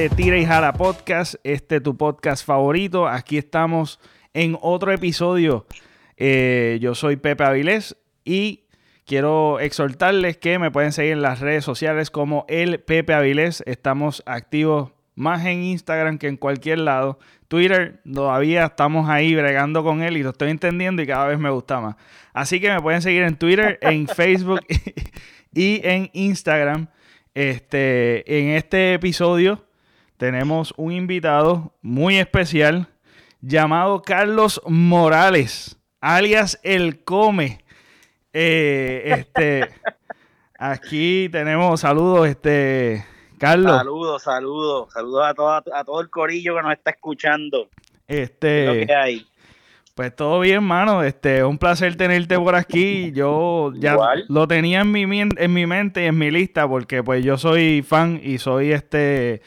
de Tira y Jala Podcast, este tu podcast favorito. Aquí estamos en otro episodio. Eh, yo soy Pepe Avilés y quiero exhortarles que me pueden seguir en las redes sociales como el Pepe Avilés. Estamos activos más en Instagram que en cualquier lado. Twitter todavía estamos ahí bregando con él y lo estoy entendiendo y cada vez me gusta más. Así que me pueden seguir en Twitter, en Facebook y en Instagram. Este, en este episodio tenemos un invitado muy especial llamado Carlos Morales, alias El Come. Eh, este, aquí tenemos saludos, este, Carlos. Saludos, saludos, saludos a todo, a todo el corillo que nos está escuchando. Este, ¿Qué hay? Pues todo bien, mano. Este, un placer tenerte por aquí. Yo ya lo tenía en mi, en mi mente y en mi lista porque pues yo soy fan y soy este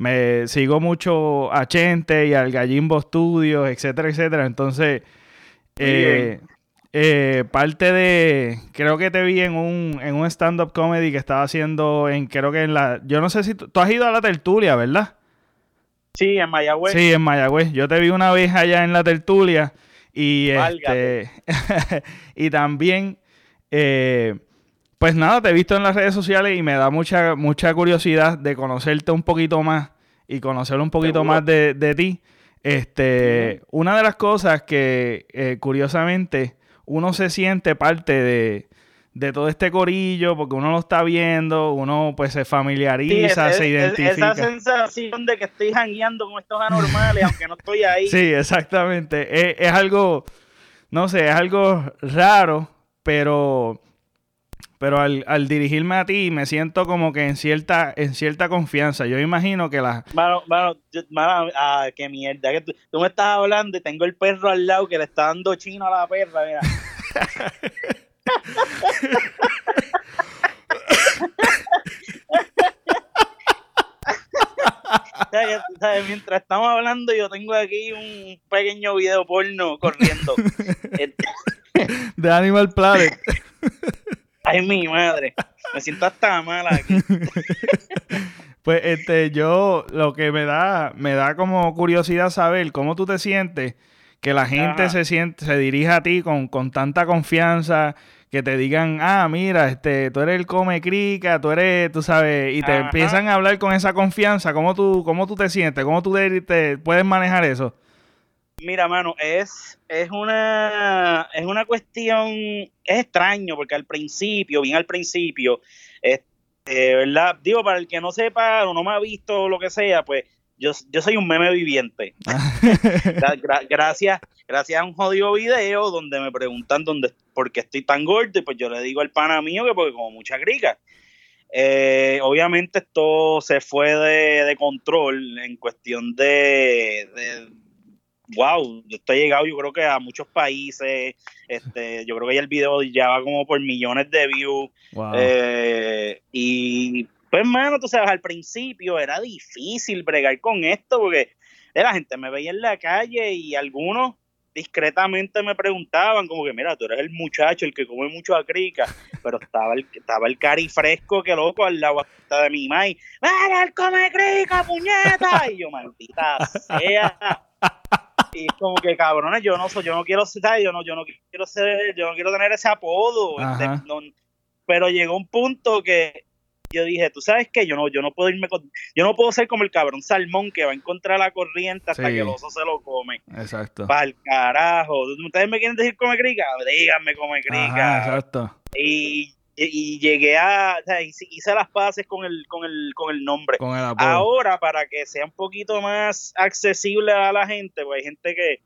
me sigo mucho a Chente y al Gallimbo Studios, etcétera, etcétera. Entonces, eh, eh, parte de, creo que te vi en un, en un stand-up comedy que estaba haciendo en, creo que en la, yo no sé si tú has ido a la tertulia, ¿verdad? Sí, en Mayagüez. Sí, en Mayagüez. Yo te vi una vez allá en la tertulia y, este, y también, eh, pues nada, te he visto en las redes sociales y me da mucha, mucha curiosidad de conocerte un poquito más y conocer un poquito más de, ti. Este, Una de las cosas que, eh, curiosamente, uno se siente parte de, de todo este corillo, porque uno lo está viendo, uno pues se familiariza, se identifica. esa sensación de que estoy jangueando con estos anormales, aunque no estoy ahí. Sí, exactamente. Es, algo, no sé, es algo raro, pero, pero al, dirigirme a ti me siento como que en cierta, en cierta confianza. Yo imagino que la... Mano, mano, ah, qué mierda. Que tú, tú me estás hablando y tengo el perro al lado que le está dando chino a la perra, mira. Mientras estamos hablando, yo tengo aquí un pequeño video porno corriendo. de Animal Planet. Ay, mi madre. Me siento hasta mala aquí. Pues este, yo lo que me da, me da como curiosidad saber cómo tú te sientes que la gente se siente, se dirija a ti con, con, tanta confianza, que te digan, ah, mira, este, tú eres el come crica, tú eres, tú sabes, y te empiezan a hablar con esa confianza, ¿cómo tú, cómo tú te sientes? ¿Cómo tú te, puedes manejar eso? Mira, mano, es, es una es una cuestión, es extraño, porque al principio, bien al principio, este, ¿verdad? Digo, para el que no sepa o no me ha visto o lo que sea, pues yo, yo soy un meme viviente. gracias, gracias a un jodido video donde me preguntan dónde, por qué estoy tan gordo y pues yo le digo al pana mío que porque como mucha grica. Eh, obviamente esto se fue de, control en cuestión de, wow, esto ha llegado yo creo que a muchos países, este, yo creo que ya el video ya va como por millones de views eh, y pues, mano, tú sabes, al principio era difícil bregar con esto porque la gente me veía en la calle y algunos discretamente me preguntaban como que mira tú eres el muchacho el que come mucho acrica pero estaba el estaba el cari fresco que loco al lado hasta de mi mai ¡Mira, él come crica puñeta y yo maldita sea y es como que cabrones yo no soy yo no quiero ser yo no yo no quiero ser yo no quiero tener ese apodo este, pero llegó un punto que yo dije, tú sabes qué, yo no, yo no puedo irme con, yo no puedo ser como el cabrón salmón que va a encontrar la corriente hasta que el oso se lo come. Exacto. Para el carajo. ¿Ustedes me quieren decir come crica? Díganme come crica. exacto. Y, y, llegué a, o sea, hice las paces con el, con el, con el nombre. Con el Ahora, para que sea un poquito más accesible a la gente, pues hay gente que,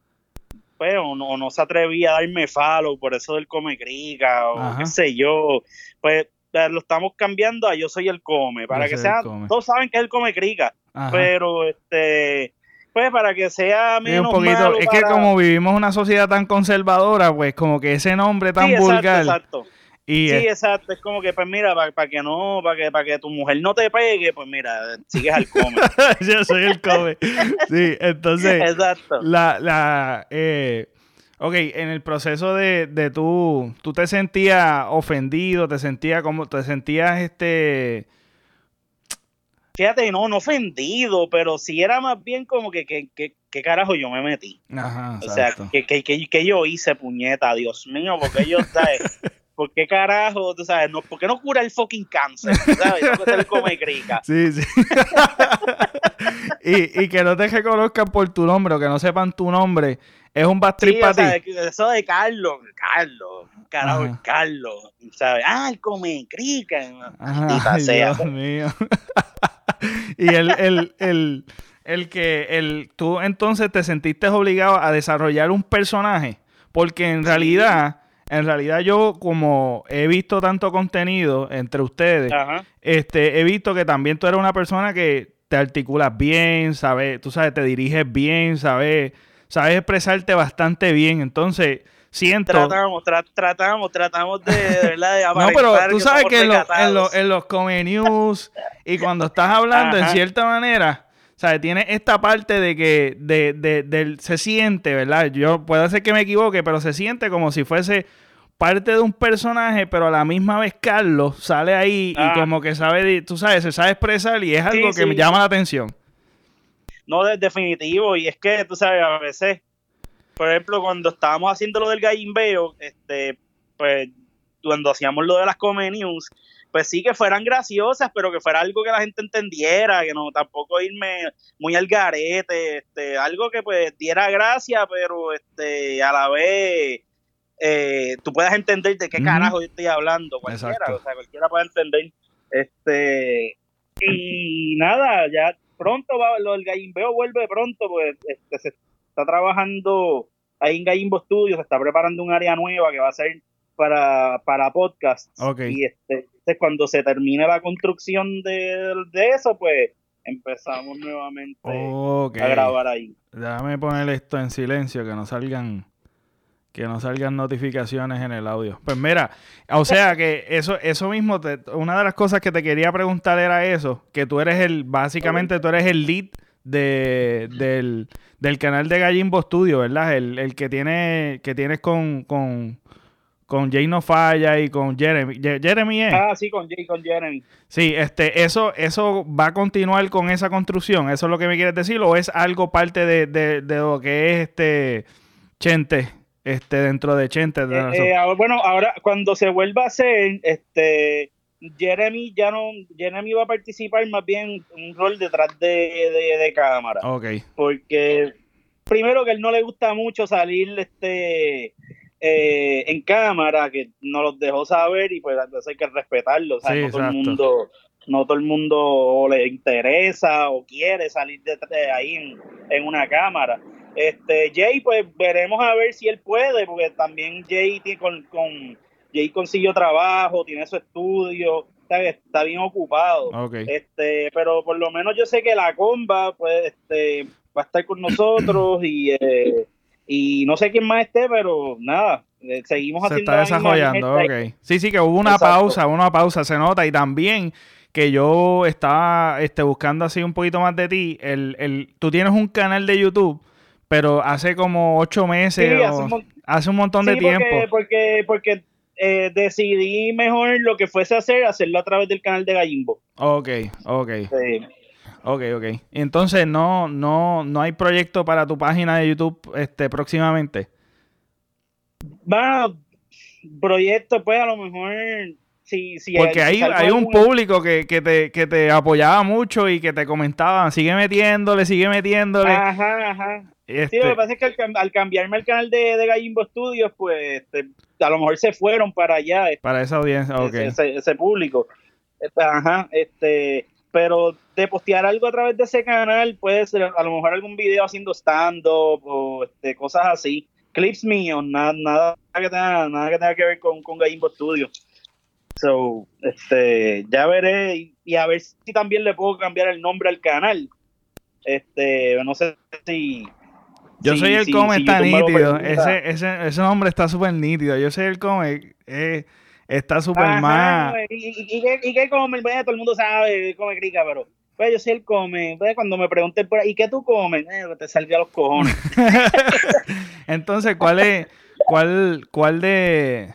pues, o no, no se atrevía a darme follow por eso del come crica, o qué sé yo. Pues lo estamos cambiando a yo soy el come, para que sea, todos saben que es el come crica, pero este pues para que sea menos un poquito, es que como vivimos una sociedad tan conservadora, pues como que ese nombre tan vulgar. Exacto. Y sí, exacto, es como que pues mira, para, que no, para que para que tu mujer no te pegue, pues mira, sigues al come. yo soy el come. sí, entonces Exacto. la la eh, Ok, en el proceso de, de tú, tú te sentías ofendido, te sentías como, te sentías este, fíjate, no, no ofendido, pero sí era más bien como que, que, que, ¿qué carajo yo me metí? Ajá, o sea, que, que, que, yo hice, puñeta, Dios mío, porque yo, ¿sabes? ¿Por qué carajo? ¿Tú sabes? No, ¿Por qué no cura el fucking cáncer? ¿Sabes? Eso que come crica. Sí, sí. y, y que no te reconozcan por tu nombre o que no sepan tu nombre es un bad trip para ti. Eso de Carlos, Carlos, carajo, Carlos, ¿sabes? Ah, el come crica. Ajá, Dios mío. y el, el, el, el que el, tú entonces te sentiste obligado a desarrollar un personaje, porque en realidad, en realidad yo como he visto tanto contenido entre ustedes, este, he visto que también tú eres una persona que te articulas bien, sabes, tú sabes, te diriges bien, sabes, sabes expresarte bastante bien, entonces siento. Tratamos, tratamos, tratamos de, de verdad de No, pero tú sabes que en, en, los Come News y cuando estás hablando, en cierta manera, ¿sabes? Tiene esta parte de que de, de, se siente, ¿verdad? Yo puedo ser que me equivoque, pero se siente como si fuese parte de un personaje, pero a la misma vez Carlos sale ahí y ah. como que sabe, tú sabes, se sabe expresar y es algo que me llama la atención. No, de definitivo, y es que tú sabes, a veces por ejemplo, cuando estábamos haciendo lo del gallimbeo, este, pues cuando hacíamos lo de las Come News, pues sí que fueran graciosas, pero que fuera algo que la gente entendiera, que no tampoco irme muy al garete, este, algo que pues diera gracia, pero este, a la vez eh, tú puedas entender de qué carajo yo estoy hablando, cualquiera, o sea, cualquiera puede entender. Este, y nada, ya pronto va, lo del gallimbeo vuelve pronto, pues este, se está trabajando ahí en Gallimbo Studios, se está preparando un área nueva que va a ser para, para podcast. Y este, cuando se termine la construcción de, eso, pues empezamos nuevamente a grabar ahí. Déjame poner esto en silencio, que no salgan que no salgan notificaciones en el audio. Pues mira, o sea que eso eso mismo, una de las cosas que te quería preguntar era eso, que tú eres el, básicamente tú eres el lead de, del, del canal de Gallimbo Studio, ¿verdad? El, que tiene que tienes con, con, con Jay No Falla y con Jeremy. Jeremy es. Ah, sí, con Jay, con Jeremy. Sí, este, eso, eso va a continuar con esa construcción. ¿Eso es lo que me quieres decir? ¿O es algo parte de, de, de lo que es este Chente? Este, dentro de Chente. Eh, eh, bueno, ahora cuando se vuelva a hacer, este Jeremy ya no, Jeremy va a participar más bien un rol detrás de, cámara. Ok. Porque primero que él no le gusta mucho salir este eh, en cámara, que no los dejó saber y pues entonces hay que respetarlo. no todo el mundo, no todo el mundo le interesa o quiere salir de, ahí en, en, una cámara. Este Jay, pues veremos a ver si él puede, porque también Jay tiene con, con Jay consiguió trabajo, tiene su estudio, está, bien ocupado. Este, pero por lo menos yo sé que la comba pues, este, va a estar con nosotros y, eh, y no sé quién más esté, pero nada, eh, seguimos se está desarrollando, ok. Sí, sí, que hubo una pausa, una pausa, se nota, y también que yo estaba este, buscando así un poquito más de ti, el, el, tú tienes un canal de YouTube, pero hace como ocho meses, hace, un montón de tiempo. Porque, porque eh, decidí mejor lo que fuese a hacer, hacerlo a través del canal de Gallimbo. Ok, ok. Ok, ok. Entonces, ¿no, no, no hay proyecto para tu página de YouTube este, próximamente? Va, proyecto, pues a lo mejor Sí, sí, Porque hay, hay un público que, que, te, que te apoyaba mucho y que te comentaba, sigue metiéndole, sigue metiéndole. Ajá, ajá. Sí, lo que pasa es que al, cambiarme al canal de, de Gallimbo Studios, pues este, a lo mejor se fueron para allá. Este, para esa audiencia, ok. Ese, público. Este, ajá, este, pero de postear algo a través de ese canal, puede ser a lo mejor algún video haciendo stand-up o este, cosas así. Clips míos, nada, nada, que, tenga, nada que tenga que ver con, con Gallimbo Studios. So, este, ya veré y, a ver si también le puedo cambiar el nombre al canal. Este, no sé si yo soy el come, está nítido. Ese, ese, ese nombre está súper nítido. Yo soy el come, eh, está súper mal. ¿Y, y, qué, come? todo el mundo sabe, come crica, pero pues yo soy el come. Pues, cuando me pregunten por ahí, ¿y qué tú comes? Eh, te salga los cojones. Entonces, ¿cuál es, cuál, cuál de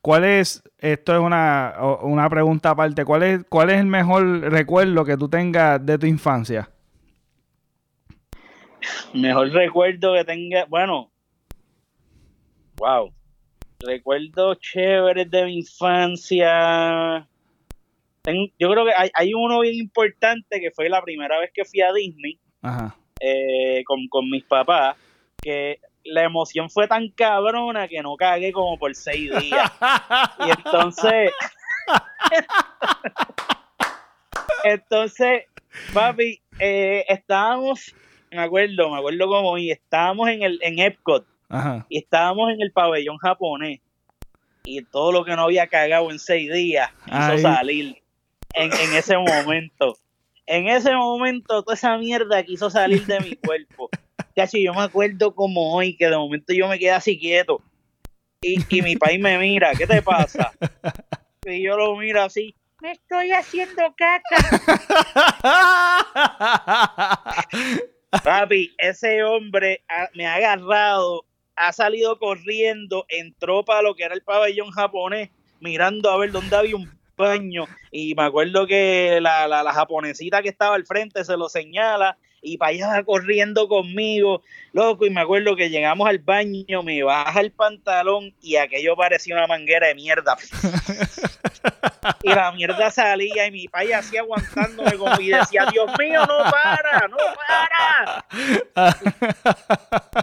¿cuál es, esto es una, una pregunta aparte, ¿cuál es, ¿cuál es el mejor recuerdo que tú tengas de tu infancia? Mejor recuerdo que tenga, bueno, wow, recuerdos chéveres de mi infancia. yo creo que hay, uno bien importante que fue la primera vez que fui a Disney eh, con, con mis papás, que la emoción fue tan cabrona que no cagué como por seis días. y entonces, entonces, papi, eh, estábamos me acuerdo, me acuerdo como hoy, estábamos en el en Epcot y estábamos en el pabellón japonés y todo lo que no había cagado en seis días hizo salir en, ese momento. En ese momento toda esa mierda quiso salir de mi cuerpo. Cacho, yo me acuerdo como hoy que de momento yo me quedé así quieto y, y mi país me mira, ¿qué te pasa? Y yo lo miro así, me estoy haciendo caca. Papi, ese hombre me ha agarrado, ha salido corriendo, entró para lo que era el pabellón japonés, mirando a ver dónde había un baño. Y me acuerdo que la, la, la japonesita que estaba al frente se lo señala y para allá corriendo conmigo, loco, y me acuerdo que llegamos al baño, me baja el pantalón y aquello parecía una manguera de mierda. y la mierda salía y mi país así aguantándome como y decía, Dios mío, no para, no para.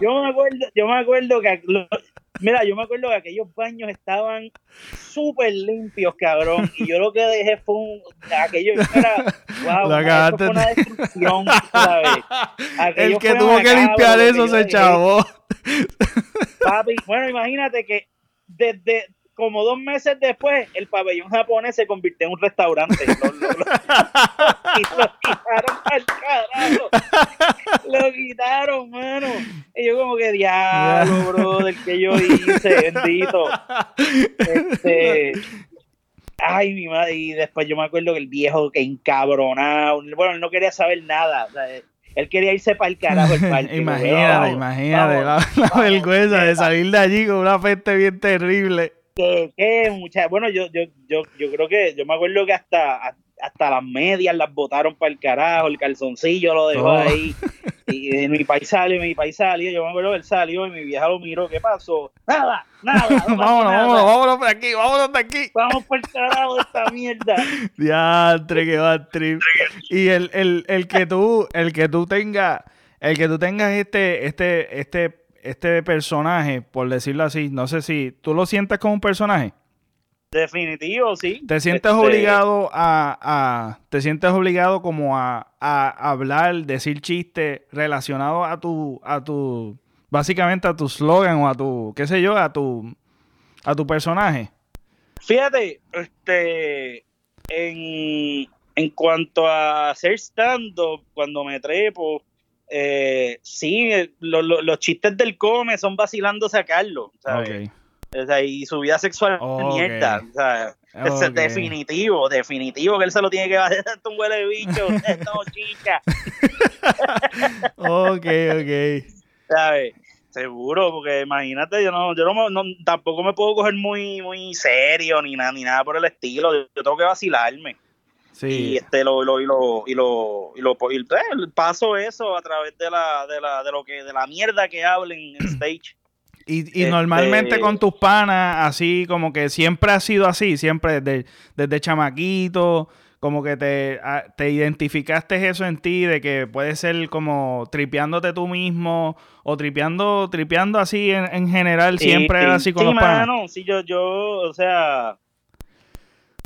yo me acuerdo, yo me acuerdo que Mira, yo me acuerdo que aquellos baños estaban súper limpios, cabrón. Y yo lo que dejé fue un. Aquello era. Wow, una, fue una destrucción, ¿sabes? El que tuvo que limpiar eso se chavó. Papi, bueno, imagínate que desde, como dos meses después, el pabellón japonés se convirtió en un restaurante. Lo, lo, y lo quitaron al carajo. Lo quitaron, mano. Y yo como que diablo, bro, del que yo hice, bendito. Este, ay, mi madre. Y después yo me acuerdo que el viejo que encabronado. Bueno, él no quería saber nada. él quería irse para el carajo el parque. imagínate, imagínate la, vergüenza de salir de allí con una peste bien terrible que, que mucha, bueno, yo, yo, yo, yo creo que, yo me acuerdo que hasta, hasta las medias las botaron para el carajo, el calzoncillo lo dejó oh. ahí. Y, mi país salió, mi país salió, yo me acuerdo que él salió y mi vieja lo miró, ¿qué pasó? Nada, nada. vámonos, vámonos, vámonos por aquí, vámonos de aquí. Vamos por el carajo de esta mierda. Diantre, que va trip. Y el, el, el que tú, el que tú tengas, el que tú tengas este, este, este este personaje, por decirlo así, no sé si tú lo sientes como un personaje. Definitivo, sí. ¿Te sientes este, obligado a, te sientes obligado como a, hablar, decir chistes relacionados a tu, a tu, básicamente a tu slogan o a tu, qué sé yo, a tu, a tu personaje? Fíjate, este, en, en cuanto a hacer stand-up, cuando me trepo, eh, sí, los chistes del come son vacilando sacarlo, ¿sabes? y su vida sexual es mierda, Es definitivo, definitivo que él se lo tiene que hacer a un huele de bicho, no, chica. ok, ok. ¿Sabes? Seguro, porque imagínate, yo no, yo no, tampoco me puedo coger muy, muy serio ni nada, ni nada por el estilo. Yo tengo que vacilarme. Y este lo, lo, y lo, y lo, y lo y, pues, paso eso a través de la, de la, de lo que, de la mierda que hablen en stage. Y, y este, normalmente con tus panas, así como que siempre ha sido así, siempre desde, desde chamaquito, como que te, te identificaste eso en ti, de que puede ser como tripeándote tú mismo, o tripeando, tripeando así en, general, siempre así con los panas. Sí, yo, yo, o sea,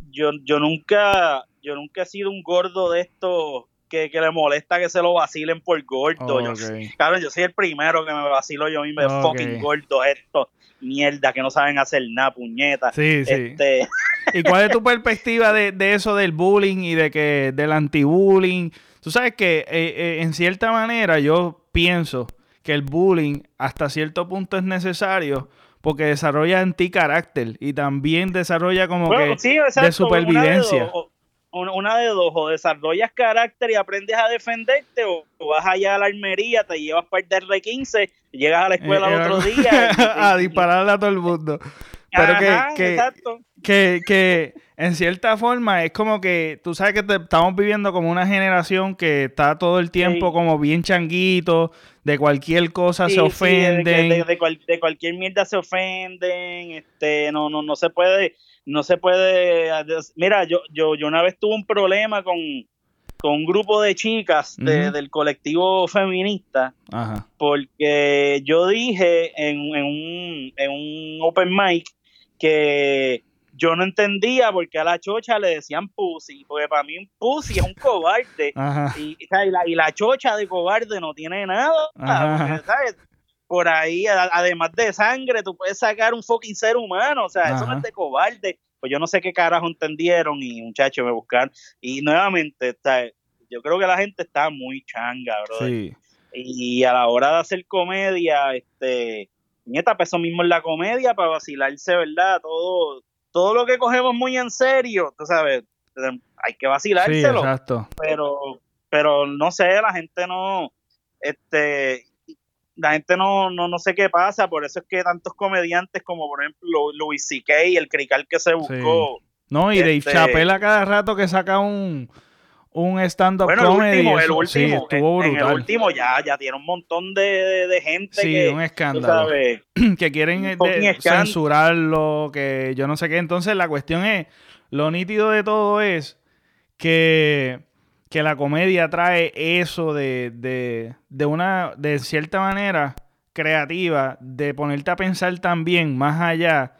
yo, yo nunca, yo nunca he sido un gordo de estos que, le molesta que se lo vacilen por gordo. Yo, claro, yo soy el primero que me vacilo yo mismo de fucking gordo esto. Mierda, que no saben hacer nada, puñeta. Sí, sí. Este, ¿Y cuál es tu perspectiva de, eso del bullying y de que del anti-bullying? Tú sabes que eh, eh, en cierta manera yo pienso que el bullying hasta cierto punto es necesario porque desarrolla en ti carácter y también desarrolla como que de supervivencia una de dos, o desarrollas carácter y aprendes a defenderte, o, vas allá a la armería, te llevas para el R15, llegas a la escuela el otro día. a dispararle a todo el mundo. pero que, que, que, en cierta forma es como que tú sabes que estamos viviendo como una generación que está todo el tiempo como bien changuito, de cualquier cosa se ofenden. de, de, cualquier mierda se ofenden, este, no, no, no se puede, no se puede. Mira, yo, yo, yo una vez tuve un problema con, con un grupo de chicas del colectivo feminista, porque yo dije en, un, en un open mic que yo no entendía por qué a la chocha le decían pussy, porque para mí un pussy es un cobarde, y, la, y, la, chocha de cobarde no tiene nada, Por ahí, además de sangre, tú puedes sacar un fucking ser humano, o sea, eso no es de cobarde pues yo no sé qué carajo entendieron y muchachos me buscaron. Y nuevamente, yo creo que la gente está muy changa, bro. Y a la hora de hacer comedia, este, nieta, pues eso mismo es la comedia para vacilarse, ¿verdad? Todo, todo lo que cogemos muy en serio, tú sabes, hay que vacilárselo. exacto. Pero, pero no sé, la gente no, este, la gente no, no, no sé qué pasa, por eso es que tantos comediantes como por ejemplo Louis C.K., el crical que se buscó. No, y Dave este, Chappelle a cada rato que saca un, un stand-up comedy. El último, el último, estuvo brutal. el último ya, ya tiene un montón de, de, gente sí, que, un escándalo. que quieren eh, censurarlo, que yo no sé qué. Entonces la cuestión es, lo nítido de todo es que que la comedia trae eso de, de, de, una, de cierta manera creativa, de ponerte a pensar también más allá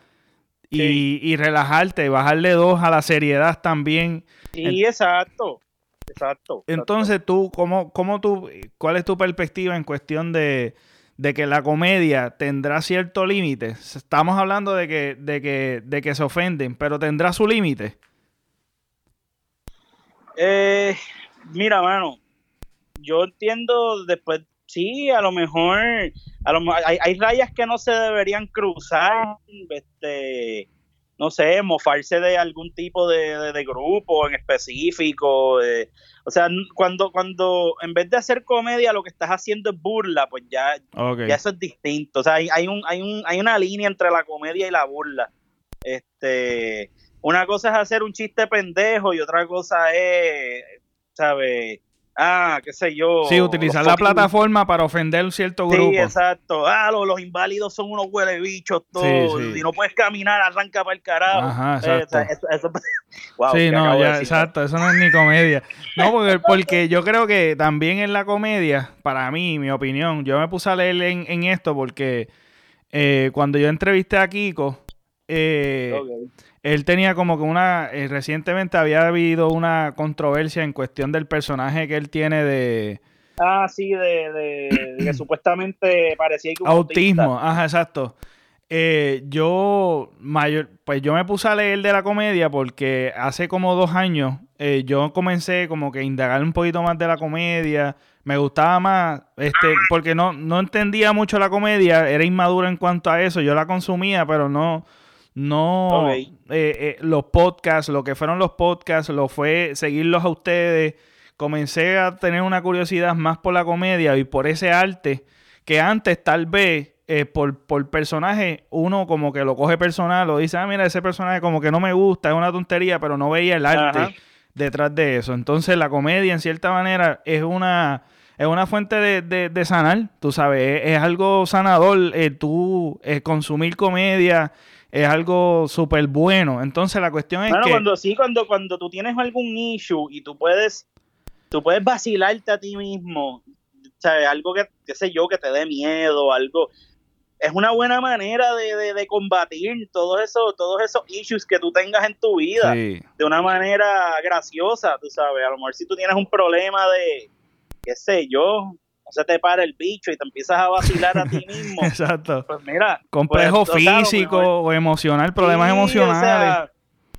y, y relajarte, bajarle dos a la seriedad también. Sí, exacto. Exacto. Entonces, tú, ¿cómo, cómo tú, cuál es tu perspectiva en cuestión de, de que la comedia tendrá cierto límite? Estamos hablando de que, de que, de que se ofenden, pero tendrá su límite. Eh, Mira, mano, yo entiendo después, sí, a lo mejor, a lo, hay, hay rayas que no se deberían cruzar, este, no sé, mofarse de algún tipo de, grupo en específico. o sea, cuando, cuando en vez de hacer comedia lo que estás haciendo es burla, pues ya, ya eso es distinto. O sea, hay, hay, un, hay, un, hay una línea entre la comedia y la burla. Este, una cosa es hacer un chiste pendejo y otra cosa es ¿sabes? Ah, qué sé yo. Sí, utilizar la plataforma para ofender un cierto grupo. Sí, exacto. Ah, los, inválidos son unos huele bichos todos. Y no puedes caminar, arranca para el carajo. Ajá, eh, exacto. sí, no, ya, exacto. Eso no es ni comedia. No, porque, porque, yo creo que también en la comedia, para mí, mi opinión, yo me puse a leer en, esto porque eh, cuando yo entrevisté a Kiko, eh, él tenía como que una. Eh, recientemente había habido una controversia en cuestión del personaje que él tiene de. Ah, sí, de, que supuestamente parecía que Autismo, ajá, exacto. Eh, yo, mayor, pues yo me puse a leer de la comedia porque hace como dos años eh, yo comencé como que a indagar un poquito más de la comedia. Me gustaba más, este, porque no, no entendía mucho la comedia, era inmaduro en cuanto a eso. Yo la consumía, pero no, no, eh, eh, los podcasts, lo que fueron los podcasts, lo fue seguirlos a ustedes. Comencé a tener una curiosidad más por la comedia y por ese arte que antes tal vez eh, por, por personaje uno como que lo coge personal o dice, ah, mira, ese personaje como que no me gusta, es una tontería, pero no veía el arte detrás de eso. Entonces la comedia en cierta manera es una es una fuente de, de, sanar, tú sabes, es, algo sanador tú consumir comedia es algo súper bueno. Entonces la cuestión es bueno, que... cuando sí, cuando, cuando tú tienes algún issue y tú puedes, tú puedes vacilarte a ti mismo, ¿sabes? Algo que, qué sé yo, que te dé miedo, algo... Es una buena manera de, de, combatir todos esos, todos esos issues que tú tengas en tu vida de una manera graciosa, tú sabes. A lo mejor si tú tienes un problema de, qué sé yo, se te para el bicho y te empiezas a vacilar a ti mismo. Exacto. Pues mira. Complejo pues, físico o, emocional, problemas emocionales.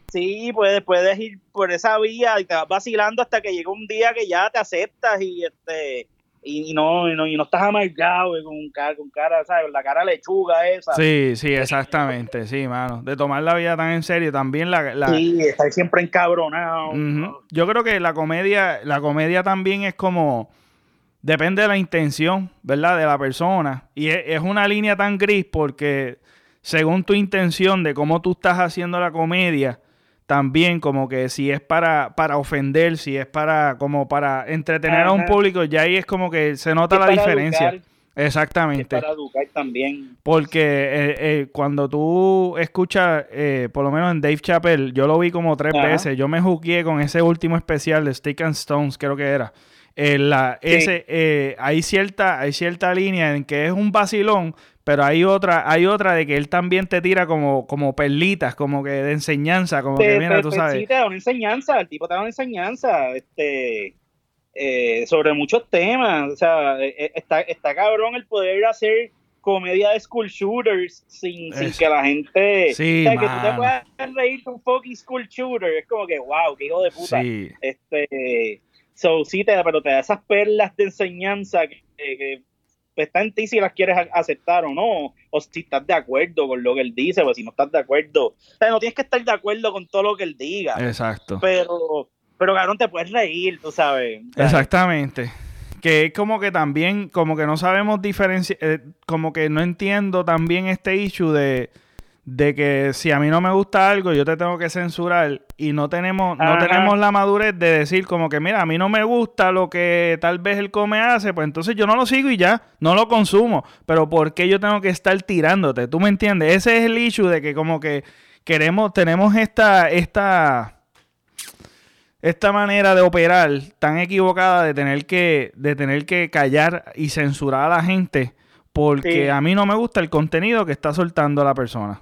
sí, puedes, puedes ir por esa vía y te vas vacilando hasta que llega un día que ya te aceptas y este y, no, y no, y no estás amargado con cara, con cara, ¿sabes? La cara lechuga esa. Sí, sí, exactamente, sí, mano. De tomar la vida tan en serio, también la... la... Sí, estar siempre encabronado. Yo creo que la comedia, la comedia también es como depende de la intención, ¿verdad? De la persona. Y es, una línea tan gris porque según tu intención de cómo tú estás haciendo la comedia, también como que si es para, para ofender, si es para como para entretener a un público, ya ahí es como que se nota la diferencia. Exactamente. para educar también. Porque eh, eh, cuando tú escuchas, eh, por lo menos en Dave Chappelle, yo lo vi como tres veces. Yo me jugué con ese último especial de Stick and Stones, creo que era. La, ese, hay, cierta, hay cierta línea en que es un vacilón, pero hay otra, hay otra de que él también te tira como, como perlitas, como que de enseñanza, como que mira, tú sabes. Sí, te da una enseñanza, el tipo te da una enseñanza, este, eh, sobre muchos temas. O sea, eh, eh, está, está cabrón el poder hacer comedia de school shooters sin, sin que la gente. Sí, o sea, que tú te puedas reír con fucking school shooter. Es como que, wow, qué hijo de puta. Sí. Este. So, sí, te, pero te da esas perlas de enseñanza que, que pues, está en ti si las quieres aceptar o no, o si estás de acuerdo con lo que él dice, pues si no estás de acuerdo, o sea, no tienes que estar de acuerdo con todo lo que él diga. Exacto. Pero, pero cabrón, te puedes reír, tú sabes. Exactamente. Que es como que también, como que no sabemos diferenciar, eh, como que no entiendo también este issue de, que si a mí no me gusta algo, yo te tengo que censurar y no tenemos, no tenemos la madurez de decir como que, mira, a mí no me gusta lo que tal vez el come hace, pues entonces yo no lo sigo y ya, no lo consumo. Pero ¿por qué yo tengo que estar tirándote? ¿Tú me entiendes? Ese es el issue de que como que queremos, tenemos esta, esta esta manera de operar tan equivocada de tener que, de tener que callar y censurar a la gente porque a mí no me gusta el contenido que está soltando la persona.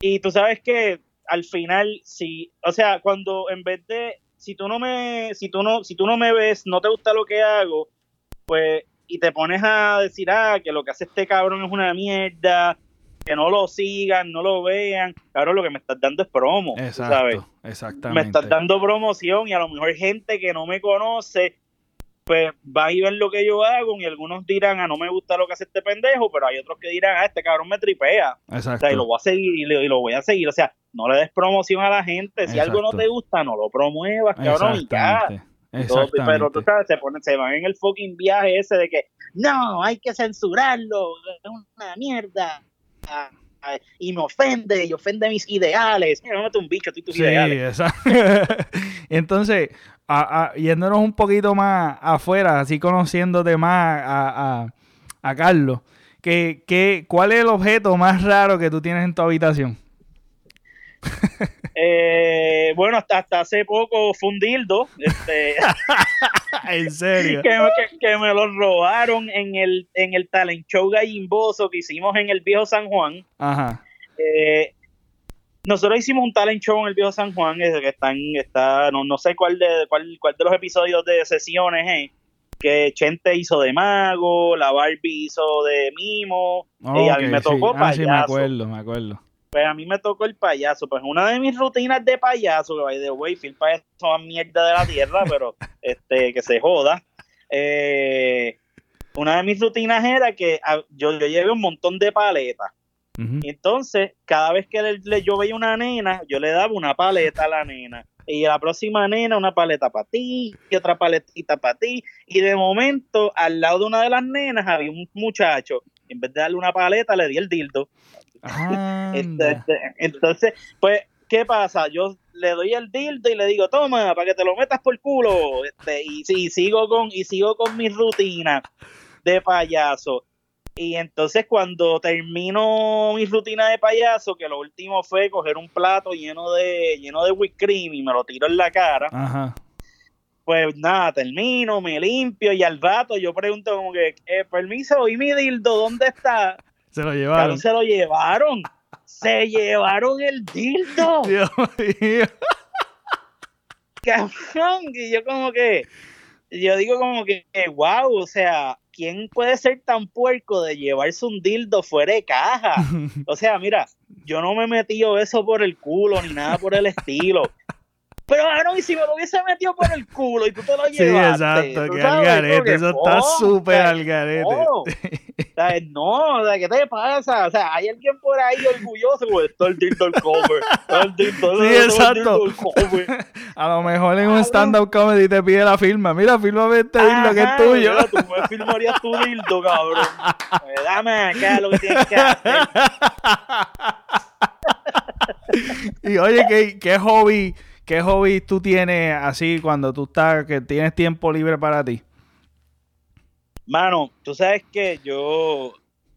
Y tú sabes que al final, si, o sea, cuando en vez de, si tú no me, si tú no, si tú no me ves, no te gusta lo que hago, pues, y te pones a decir, ah, que lo que hace este cabrón es una mierda, que no lo sigan, no lo vean. Claro, lo que me estás dando es promo, Exacto, ¿sabes? Exactamente. Me estás dando promoción y a lo mejor gente que no me conoce, pues va a ir ver lo que yo hago y algunos dirán, ah, no me gusta lo que hace este pendejo, pero hay otros que dirán, ah, este cabrón me tripea. Exacto. O sea, y lo voy a seguir y lo, voy a seguir. O sea, no le des promoción a la gente. Si algo no te gusta, no lo promuevas, cabrón, y ya. pero tú sabes, se, ponen, se van en el fucking viaje ese de que no, hay que censurarlo, es una mierda y me ofende y ofende mis ideales. no un bicho, tú tus ideales. Entonces, yéndonos un poquito más afuera, así conociéndote más a, a, Carlos, ¿qué, cuál es el objeto más raro que tú tienes en tu habitación? Eh, bueno, hasta, hasta hace poco fue un dildo. Este, ¿En serio? Que, me lo robaron en el, en el talent show gallimboso que hicimos en el viejo San Juan. Ajá. Eh, nosotros hicimos un talent show en el viejo San Juan, que están, está, no, no sé cuál de, cuál, cuál de los episodios de sesiones es, que Chente hizo de mago, la Barbie hizo de mimo, y a mí me tocó ah, sí, me acuerdo, me acuerdo pues a mí me tocó el payaso. Pues una de mis rutinas de payaso, que by the way, Phil Payaso es mierda de la tierra, pero este, que se joda. Eh, una de mis rutinas era que ah, yo, yo llevé un montón de paletas. Y entonces, cada vez que le, yo veía una nena, yo le daba una paleta a la nena. Y la próxima nena, una paleta para ti, y otra paletita para ti. Y de momento, al lado de una de las nenas había un muchacho. En vez de darle una paleta, le di el dildo. Entonces, pues, ¿qué pasa? Yo le doy el dildo y le digo, toma, para que te lo metas por culo. Este, y, sigo con, y sigo con mi rutina de payaso. Y entonces cuando termino mi rutina de payaso, que lo último fue coger un plato lleno de, lleno de whipped cream y me lo tiro en la cara. Pues nada, termino, me limpio y al rato yo pregunto como que, eh, permiso, ¿y mi dildo dónde está? Se lo llevaron. se lo llevaron. se llevaron el dildo. Dios mío. Cabrón. Y yo como que, yo digo como que, wow, o sea, ¿quién puede ser tan puerco de llevarse un dildo fuera de caja? O sea, mira, yo no me he metido eso por el culo ni nada por el estilo. Pero cabrón, y si me lo hubiese metido por el culo y tú te lo llevaste. Sí, exacto, que al garete, eso está súper al garete. No, no, o sea, ¿qué te pasa? O sea, hay alguien por ahí orgulloso, pues está el dildo cover, el dildo, sí, exacto. A lo mejor en un stand-up comedy te pide la firma, mira, fírmame este dildo que es tuyo. Tú me firmarías tu dildo, cabrón. Pues dame acá lo que tienes que hacer. y oye, ¿qué, qué hobby ¿Qué hobby tú tienes así cuando tú estás, que tienes tiempo libre para ti? Mano, tú sabes que yo,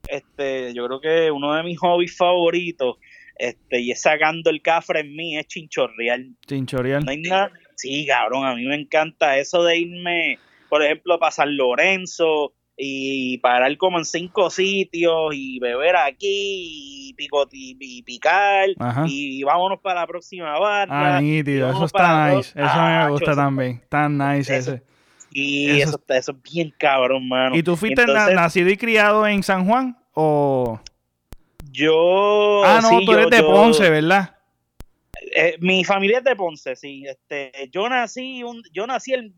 este, yo creo que uno de mis hobbies favoritos, este, y es sacando el cafre en mí, es chinchorreal. Chinchorreal. No hay nada. Sí, cabrón, a mí me encanta eso de irme, por ejemplo, a San Lorenzo, y parar como en cinco sitios y beber aquí y, y, picar y vámonos para la próxima barra. Ah, nítido, eso está nice, eso me gusta también, tan nice ese. Y eso, eso, es bien cabrón, mano. ¿Y tú fuiste nacido y criado en San Juan o...? Yo... Ah, no, tú eres de Ponce, ¿verdad? Eh, mi familia es de Ponce, sí. Este, yo nací un, yo nací el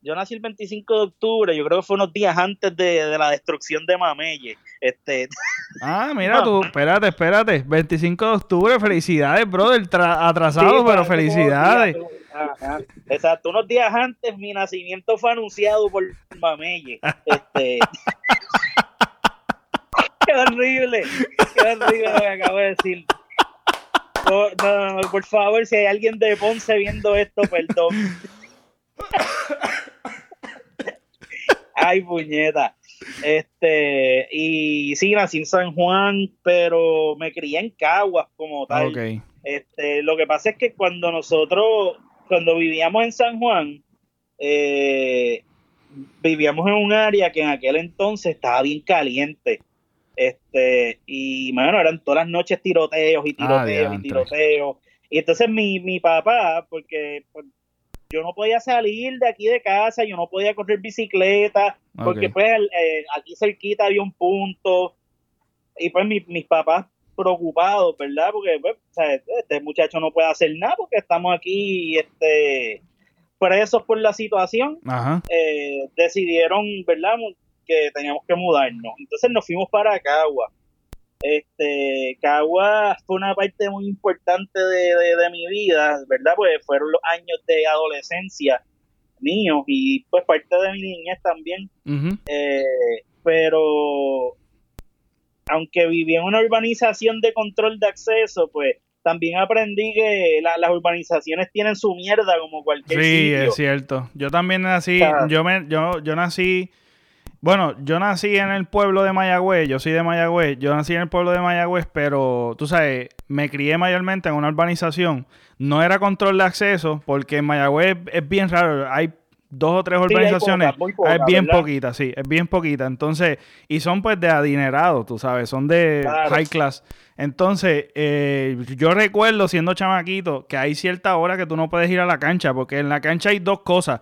yo nací el 25 de octubre, yo creo que fue unos días antes de, la destrucción de Mamelle. Este... Ah, mira tú, espérate, espérate. 25 de octubre, felicidades, brother. atrasado, pero felicidades. Exacto, unos días antes mi nacimiento fue anunciado por Mamelle. Este... qué horrible, qué horrible lo que acabo de decir. por favor, si hay alguien de Ponce viendo esto, perdón. Ay, puñeta. Este, y sí, nací en San Juan, pero me crié en Caguas como tal. Este, lo que pasa es que cuando nosotros, cuando vivíamos en San Juan, eh, vivíamos en un área que en aquel entonces estaba bien caliente. Este, y bueno, eran todas las noches tiroteos y tiroteos y tiroteos. Y entonces mi, mi papá, porque yo no podía salir de aquí de casa, yo no podía correr bicicleta, porque pues eh, aquí cerquita había un punto, y pues mis papás preocupados, ¿verdad? Porque pues, este muchacho no puede hacer nada porque estamos aquí este, presos por la situación. Eh, decidieron, ¿verdad? Que teníamos que mudarnos. Entonces nos fuimos para Cagua. Este, Cagua fue una parte muy importante de, mi vida, ¿verdad? Pues fueron los años de adolescencia míos y pues parte de mi niñez también. Eh, pero aunque viví en una urbanización de control de acceso, pues también aprendí que las urbanizaciones tienen su mierda como cualquier Sí, es cierto. Yo también nací, yo me, yo, yo nací bueno, yo nací en el pueblo de Mayagüez, yo soy de Mayagüez, yo nací en el pueblo de Mayagüez, pero tú sabes, me crié mayormente en una urbanización. No era control de acceso, porque en Mayagüez es bien raro, hay dos o tres urbanizaciones, es bien poquita, sí, es bien poquita. Entonces, y son pues de adinerados, tú sabes, son de high class. Entonces, eh, yo recuerdo siendo chamaquito que hay cierta hora que tú no puedes ir a la cancha, porque en la cancha hay dos cosas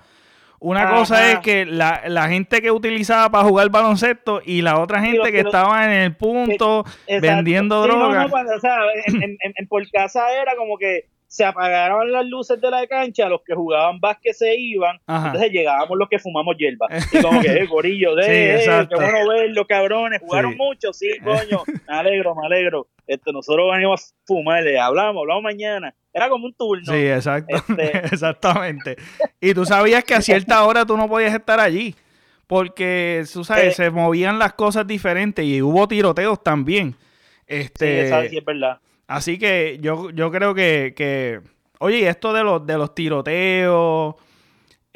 una cosa es que la, gente que utilizaba para jugar baloncesto y la otra gente que, estaba en el punto vendiendo drogas. o sea, en, por casa era como que se apagaron las luces de la cancha, los que jugaban básquet se iban, entonces llegábamos los que fumamos hierba. Y como que, eh, gorillo, de, sí, eh, qué bueno verlo, cabrones, jugaron mucho, sí, coño, me alegro, me alegro. Este, nosotros venimos a fumar, le hablamos, hablamos mañana. Era como un turno. Sí, exacto. Este, exactamente. Y tú sabías que a cierta hora tú no podías estar allí. Porque, tú sabes, eh, se movían las cosas diferentes y hubo tiroteos también. Este, sí, sí es verdad. Así que yo, yo creo que, que, oye, esto de los, de los tiroteos,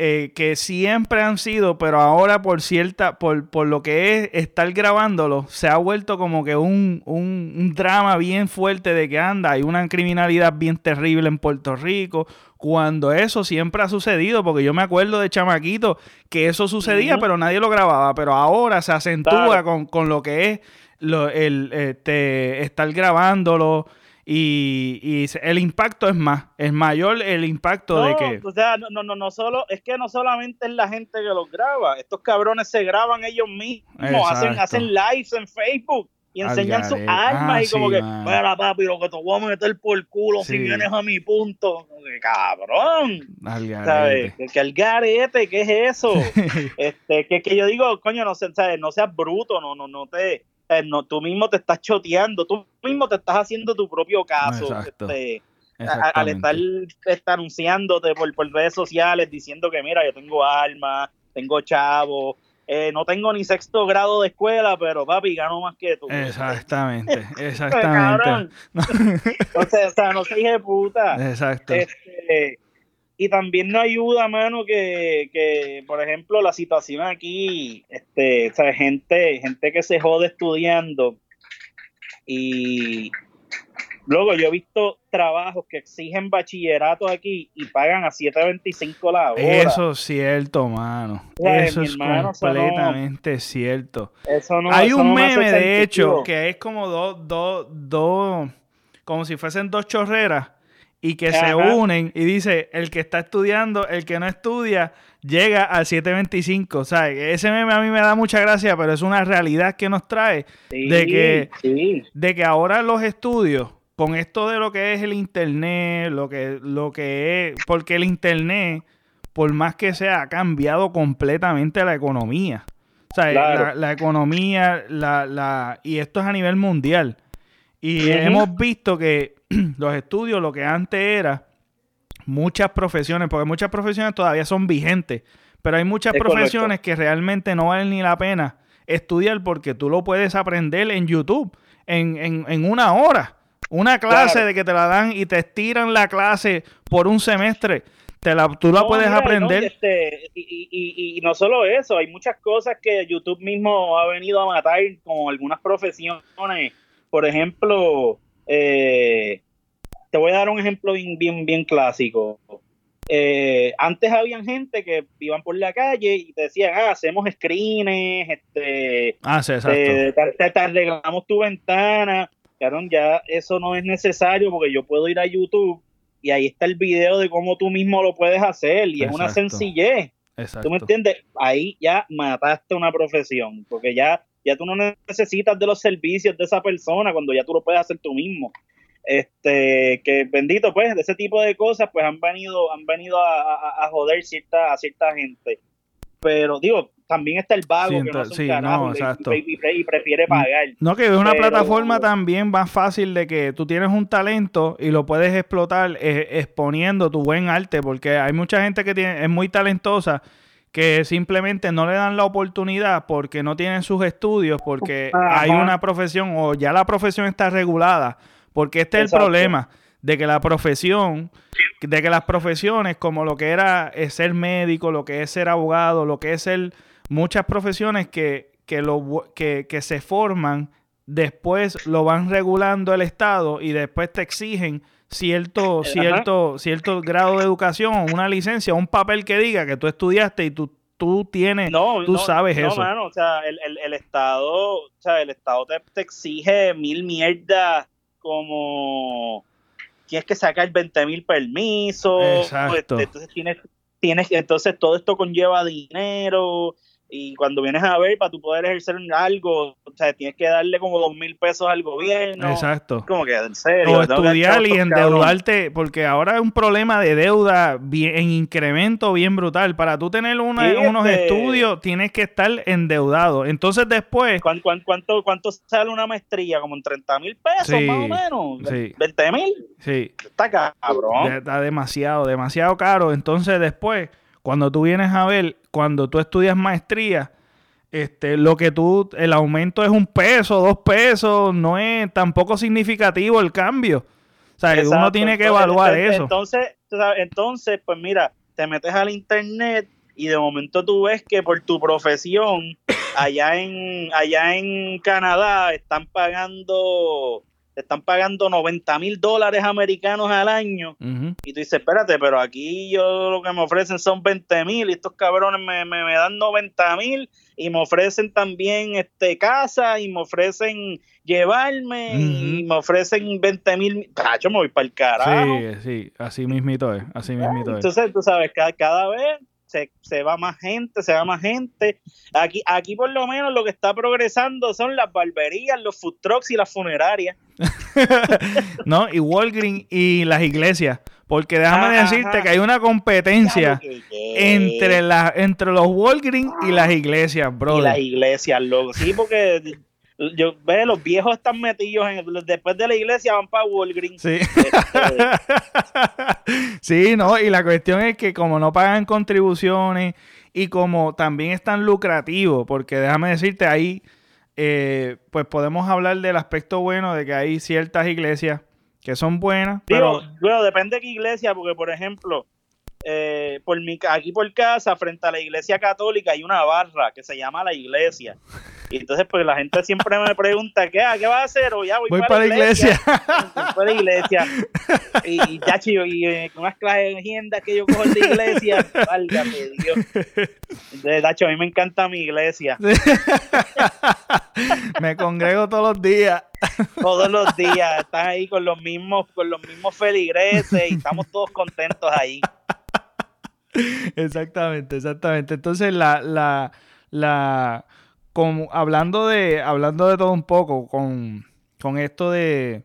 eh, que siempre han sido, pero ahora por cierta, por, por lo que es estar grabándolo, se ha vuelto como que un, un, un, drama bien fuerte de que anda, hay una criminalidad bien terrible en Puerto Rico, cuando eso siempre ha sucedido, porque yo me acuerdo de chamaquito que eso sucedía, pero nadie lo grababa, pero ahora se acentúa con, con, lo que es lo, el este, estar grabándolo y, el impacto es más, es mayor el impacto de que... O sea, no, no, no solo, es que no solamente es la gente que los graba, estos cabrones se graban ellos mismos, hacen, hacen lives en Facebook y enseñan sus armas y como que, mira papi, lo que te voy a meter por culo si vienes a mi punto. cabrón. ¿Sabes? Que al garete, ¿qué es eso? este, que, que yo digo, coño, no, ¿sabes? no seas bruto, no, no, no te. No, tú mismo te estás choteando, tú mismo te estás haciendo tu propio caso. Este, al estar, estar anunciándote por, por redes sociales diciendo que mira, yo tengo armas, tengo chavo, eh, no tengo ni sexto grado de escuela, pero papi, gano más que tú. Exactamente, exactamente. o, sea, no se de puta. Exacto. Este, y también no ayuda, mano, que, que, por ejemplo, la situación aquí, este, o sea, gente, gente que se jode estudiando y Luego yo he visto trabajos que exigen bachillerato aquí y pagan a 7.25 la hora. Eso es cierto, mano. eso es completamente cierto. Hay un meme, de hecho, que es como dos, dos, dos, como si fuesen dos chorreras y que se unen y dice, el que está estudiando, el que no estudia, llega al 725. O sea, ese meme a mí me da mucha gracia, pero es una realidad que nos trae de, que, de que ahora los estudios con esto de lo que es el internet, lo que, lo que es, porque el internet, por más que sea, ha cambiado completamente la economía. O sea, la, economía, la, la, y esto es a nivel mundial. Y hemos visto que los estudios, lo que antes era, muchas profesiones, porque muchas profesiones todavía son vigentes, pero hay muchas profesiones que realmente no valen ni la pena estudiar porque tú lo puedes aprender en YouTube en, en, en una hora. Una clase de que te la dan y te estiran la clase por un semestre. Te la, tú la puedes aprender. Este, y, no solo eso, hay muchas cosas que YouTube mismo ha venido a matar, como algunas profesiones. Por ejemplo, eh, te voy a dar un ejemplo bien, bien, bien clásico. Eh, antes había gente que iban por la calle y te decían, ah, hacemos screens, este, ah, sí, exacto. te, arreglamos tu ventana ya eso no es necesario porque yo puedo ir a YouTube y ahí está el video de cómo tú mismo lo puedes hacer y es una sencillez. ¿Tú me entiendes? Ahí ya mataste una profesión porque ya, ya tú no necesitas de los servicios de esa persona cuando ya tú lo puedes hacer tú mismo. Este, que bendito, pues, de ese tipo de cosas, pues han venido, han venido a, joder cierta, a cierta gente. Pero digo, también está el vago que no es un y, prefiere mm, pagar. No, que es una plataforma también más fácil de que tú tienes un talento y lo puedes explotar eh, exponiendo tu buen arte, porque hay mucha gente que tiene, es muy talentosa que simplemente no le dan la oportunidad porque no tienen sus estudios, porque hay una profesión o ya la profesión está regulada, porque este es el problema de que la profesión, de que las profesiones como lo que era eh, ser médico, lo que es ser abogado, lo que es ser muchas profesiones que, que, lo, que, que se forman, después lo van regulando el Estado y después te exigen cierto, cierto, cierto grado de educación una licencia, un papel que diga que tú estudiaste y tú, tú tienes, tú sabes eso. No, o sea, el, el, Estado, o sea, el Estado te, exige mil mierdas como tienes que sacar 20 mil permisos, este, entonces tienes, tienes, entonces todo esto conlleva dinero, y cuando vienes a ver, para tú poder ejercer algo, o sea, tienes que darle como dos mil pesos al gobierno. Exacto. Como que, en serio. O estudiar y endeudarte, porque ahora es un problema de deuda en incremento bien brutal. Para tú tener unos este estudios, tienes que estar endeudado. Entonces después... ¿Cuánto, cuánto, sale una maestría? Como en 30 mil pesos, más o menos. Sí. ¿20 mil? Sí. Está cabrón. Está demasiado, demasiado caro. Entonces después cuando tú vienes a ver, cuando tú estudias maestría, este, lo que tú, el aumento es un peso, dos pesos, no es tampoco significativo el cambio. O sea, uno tiene que evaluar eso. Entonces, entonces, pues mira, te metes al internet y de momento tú ves que por tu profesión, allá en, allá en Canadá, están pagando están pagando 90 mil dólares americanos al año. Y tú dices, espérate, pero aquí yo lo que me ofrecen son 20 mil y estos cabrones me, me, dan 90 mil y me ofrecen también este casa y me ofrecen llevarme y me ofrecen 20 mil. Yo me voy para el carajo. Sí, sí, así mismito es, así mismito Entonces, tú sabes, cada, cada vez se, se, va más gente, se va más gente. Aquí, aquí por lo menos lo que está progresando son las barberías, los food trucks y las funerarias. no, y Walgreens y las iglesias. Porque déjame decirte que hay una competencia entre, la, entre los Walgreens y las iglesias, bro. Y las iglesias, loco. Sí, porque yo ve los viejos están metidos en después de la iglesia van para Walgreens. Sí. Este, sí, no, y la cuestión es que como no pagan contribuciones y como también están lucrativos, porque déjame decirte ahí, eh, pues podemos hablar del aspecto bueno de que hay ciertas iglesias que son buenas. pero bueno, depende de qué iglesia, porque por ejemplo, eh, por mi, aquí por casa, frente a la iglesia católica, hay una barra que se llama la iglesia. Y entonces, pues la gente siempre me pregunta, ¿qué, ¿qué va a hacer? O ya voy, para, la iglesia. Voy para la iglesia. Y, ya, chido, y eh, con unas clases de agenda que yo cojo en la iglesia, válgame Dios. De Dacho, a mí me encanta mi iglesia. me congrego todos los días. Todos los días. Están ahí con los mismos, con los mismos feligreses y estamos todos contentos ahí. Exactamente, exactamente. Entonces, la, la, la, como, hablando de, hablando de todo un poco, con, con esto de,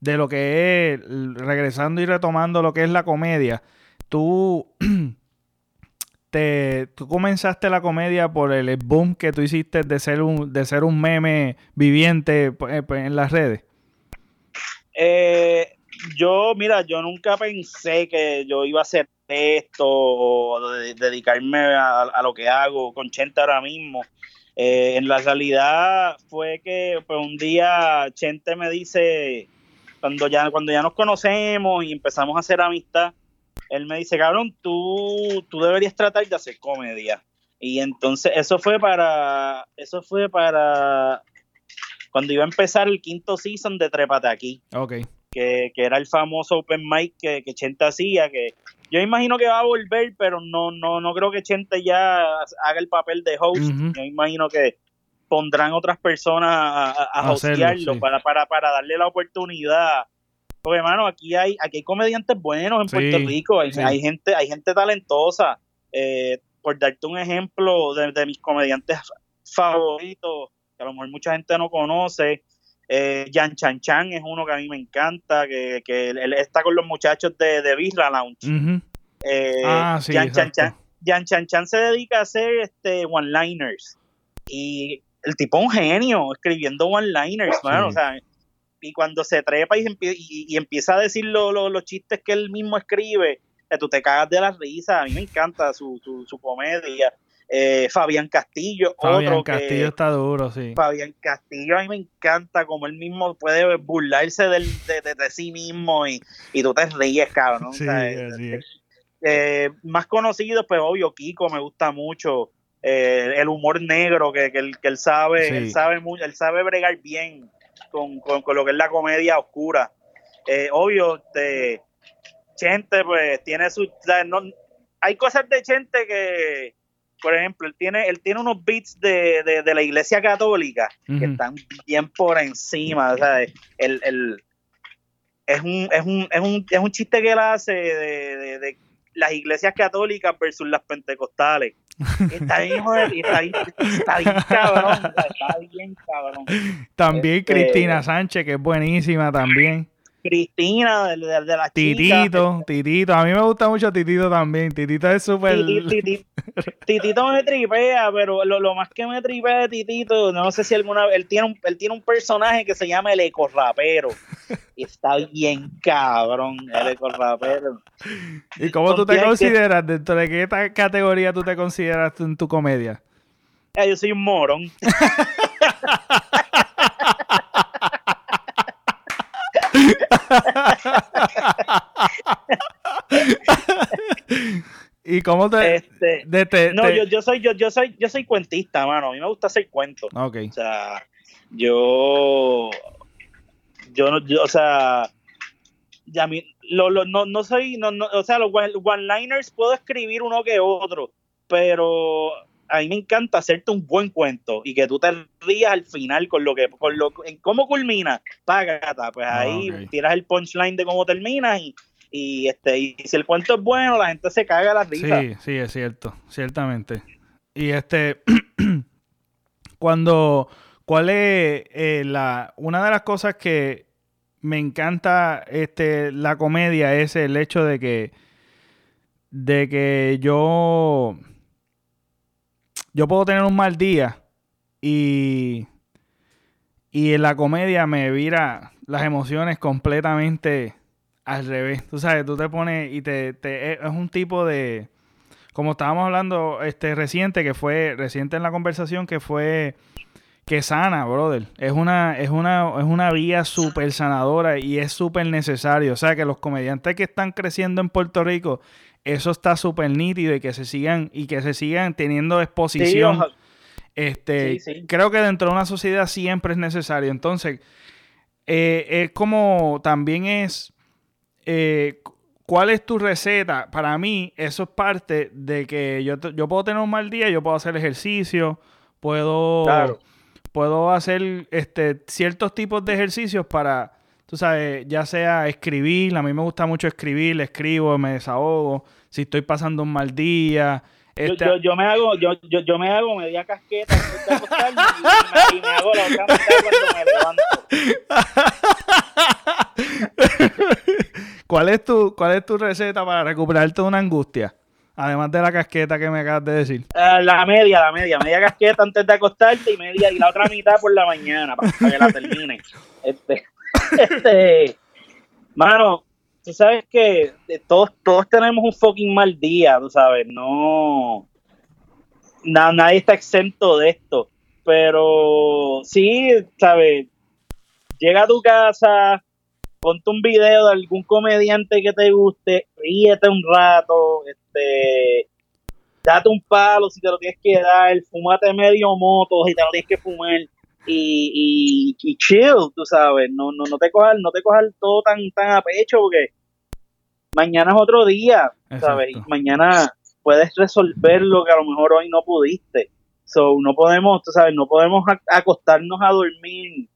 de lo que es, regresando y retomando lo que es la comedia, tú, te, tú comenzaste la comedia por el boom que tú hiciste de ser un, de ser un meme viviente eh, pues, en las redes. Eh, yo, mira, yo nunca pensé que yo iba a hacer esto o dedicarme a, lo que hago con Chente ahora mismo. Eh, en la realidad fue que pues, un día Chente me dice, cuando ya, cuando ya nos conocemos y empezamos a hacer amistad, él me dice, cabrón, tú, tú deberías tratar de hacer comedia. Y entonces eso fue para, eso fue para cuando iba a empezar el quinto season de Trépate aquí. Okay que, era el famoso open mic que, que Chente hacía, que yo imagino que va a volver, pero no, no, no creo que Chente ya haga el papel de host. Yo imagino que pondrán otras personas a, a, hostearlo para, para, para darle la oportunidad. Porque hermano, aquí hay, aquí hay comediantes buenos en Puerto Rico, hay, gente, hay gente talentosa. Eh, por darte un ejemplo de, de mis comediantes favoritos, que a lo mejor mucha gente no conoce, eh, Jan Chan Chan es uno que a mí me encanta, que, que él está con los muchachos de, de Birra Lounge. Eh, ah, sí, Jan, Chan Chan, Jan Chan Chan se dedica a hacer este one-liners. Y el tipo es un genio escribiendo one-liners, o sea, y cuando se trepa y, y, empieza a decir los chistes que él mismo escribe, que tú te cagas de la risa. A mí me encanta su, su, su comedia. Eh, Fabián Castillo, Fabián Castillo está duro, sí. Fabián Castillo a mí me encanta como él mismo puede burlarse del, de, sí mismo y, y, tú te ríes, cabrón. Sí, eh, más conocido, pues obvio, Kiko me gusta mucho. Eh, el humor negro que, que, él, que él sabe, él sabe mucho, él sabe bregar bien con, con, lo que es la comedia oscura. obvio, de Chente, pues tiene su. No, hay cosas de Chente que por ejemplo, él tiene, él tiene unos beats de, de, la iglesia católica que están bien por encima. O sea, el, el, es, un, es, un, es, un, es un chiste que él hace de, de, las iglesias católicas versus las pentecostales. Está bien, está bien, está bien cabrón, está bien cabrón. También este, Cristina Sánchez, que es buenísima también. Cristina, de, de, la Titito, Titito. A mí me gusta mucho Titito también. Titito es súper... Titito, me tripea, pero lo, más que me tripea de Titito, no sé si alguna vez... Él tiene un, él tiene un personaje que se llama el ecorrapero. y está bien cabrón, el ecorrapero. ¿Y cómo tú te consideras? ¿Dentro de qué categoría tú te consideras en tu comedia? yo soy un morón. ¿Y cómo te, este, No, Yo, yo, soy yo, yo soy yo soy cuentista, mano. A mí me gusta hacer cuentos. Okay. O sea, yo yo no o sea, ya mi, lo, lo, no, no soy no, no, o sea, los one-liners puedo escribir uno que otro, pero a mí me encanta hacerte un buen cuento y que tú te rías al final con lo que, con lo, en cómo culmina, págata, pues ahí tiras el punchline de cómo termina y, Y este y si el cuento es bueno, la gente se caga a la risa. Sí, sí, es cierto, ciertamente. Y este, cuando, ¿cuál es eh, la, una de las cosas que me encanta este, la comedia es el hecho de que, de que yo, yo puedo tener un mal día y, y en la comedia me vira las emociones completamente al revés. Tú sabes, tú te pones y te, es un tipo de como estábamos hablando este reciente que fue reciente en la conversación que fue que sana, brother. Es una es una es una vía súper sanadora y es súper necesario, o sea, que los comediantes que están creciendo en Puerto Rico eso está súper nítido y que se sigan y que se sigan teniendo exposición. este, creo que dentro de una sociedad siempre es necesario. Entonces, eh, es como también es eh, ¿Cuál es tu receta? Para mí, eso es parte de que yo, yo puedo tener un mal día, yo puedo hacer ejercicio, puedo, puedo hacer este, ciertos tipos de ejercicios para, tú sabes, ya sea escribir, a mí me gusta mucho escribir, escribo, me desahogo, si estoy pasando un mal día. Este... Yo, yo, me hago, yo, yo, yo me hago media casqueta y, me, y me hago la otra cuando me levanto. ¿Cuál es tu, cuál es tu receta para recuperarte de una angustia? Además de la casqueta que me acabas de decir. Eh, la media, la media. Media casqueta antes de acostarte y media y la otra mitad por la mañana para, que la termine. Este, este, mano, tú sabes que todos, todos tenemos un fucking mal día, tú sabes, no. nadie está exento de esto. Pero sí, sabes, llega a tu casa, ponte un video de algún comediante que te guste, ríete un rato, este, date un palo si te lo tienes que dar, fumate medio moto si te lo tienes que fumar y, y, chill, tú sabes, no, no, no te cojas, no te cojas todo tan, tan a pecho porque mañana es otro día, ¿sabes? Y mañana puedes resolver lo que a lo mejor hoy no pudiste. So, no podemos, tú sabes, no podemos acostarnos a dormir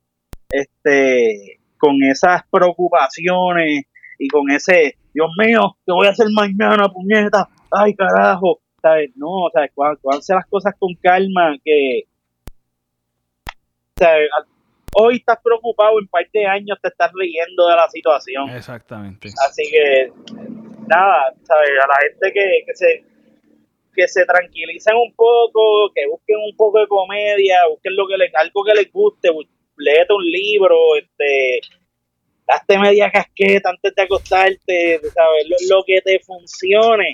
este con esas preocupaciones y con ese, Dios mío, ¿qué voy a hacer mañana, puñeta? Ay, carajo. ¿Sabes? No, o sea, hacer las cosas con calma, que hoy estás preocupado, en par de años te estás riendo de la situación. Exactamente. Así que, nada, ¿sabes? A la gente que, que se que se tranquilicen un poco, que busquen un poco de comedia, busquen lo que les, algo que les guste, léete un libro, este, hazte media casqueta antes de acostarte, ¿sabes? Lo, que te funcione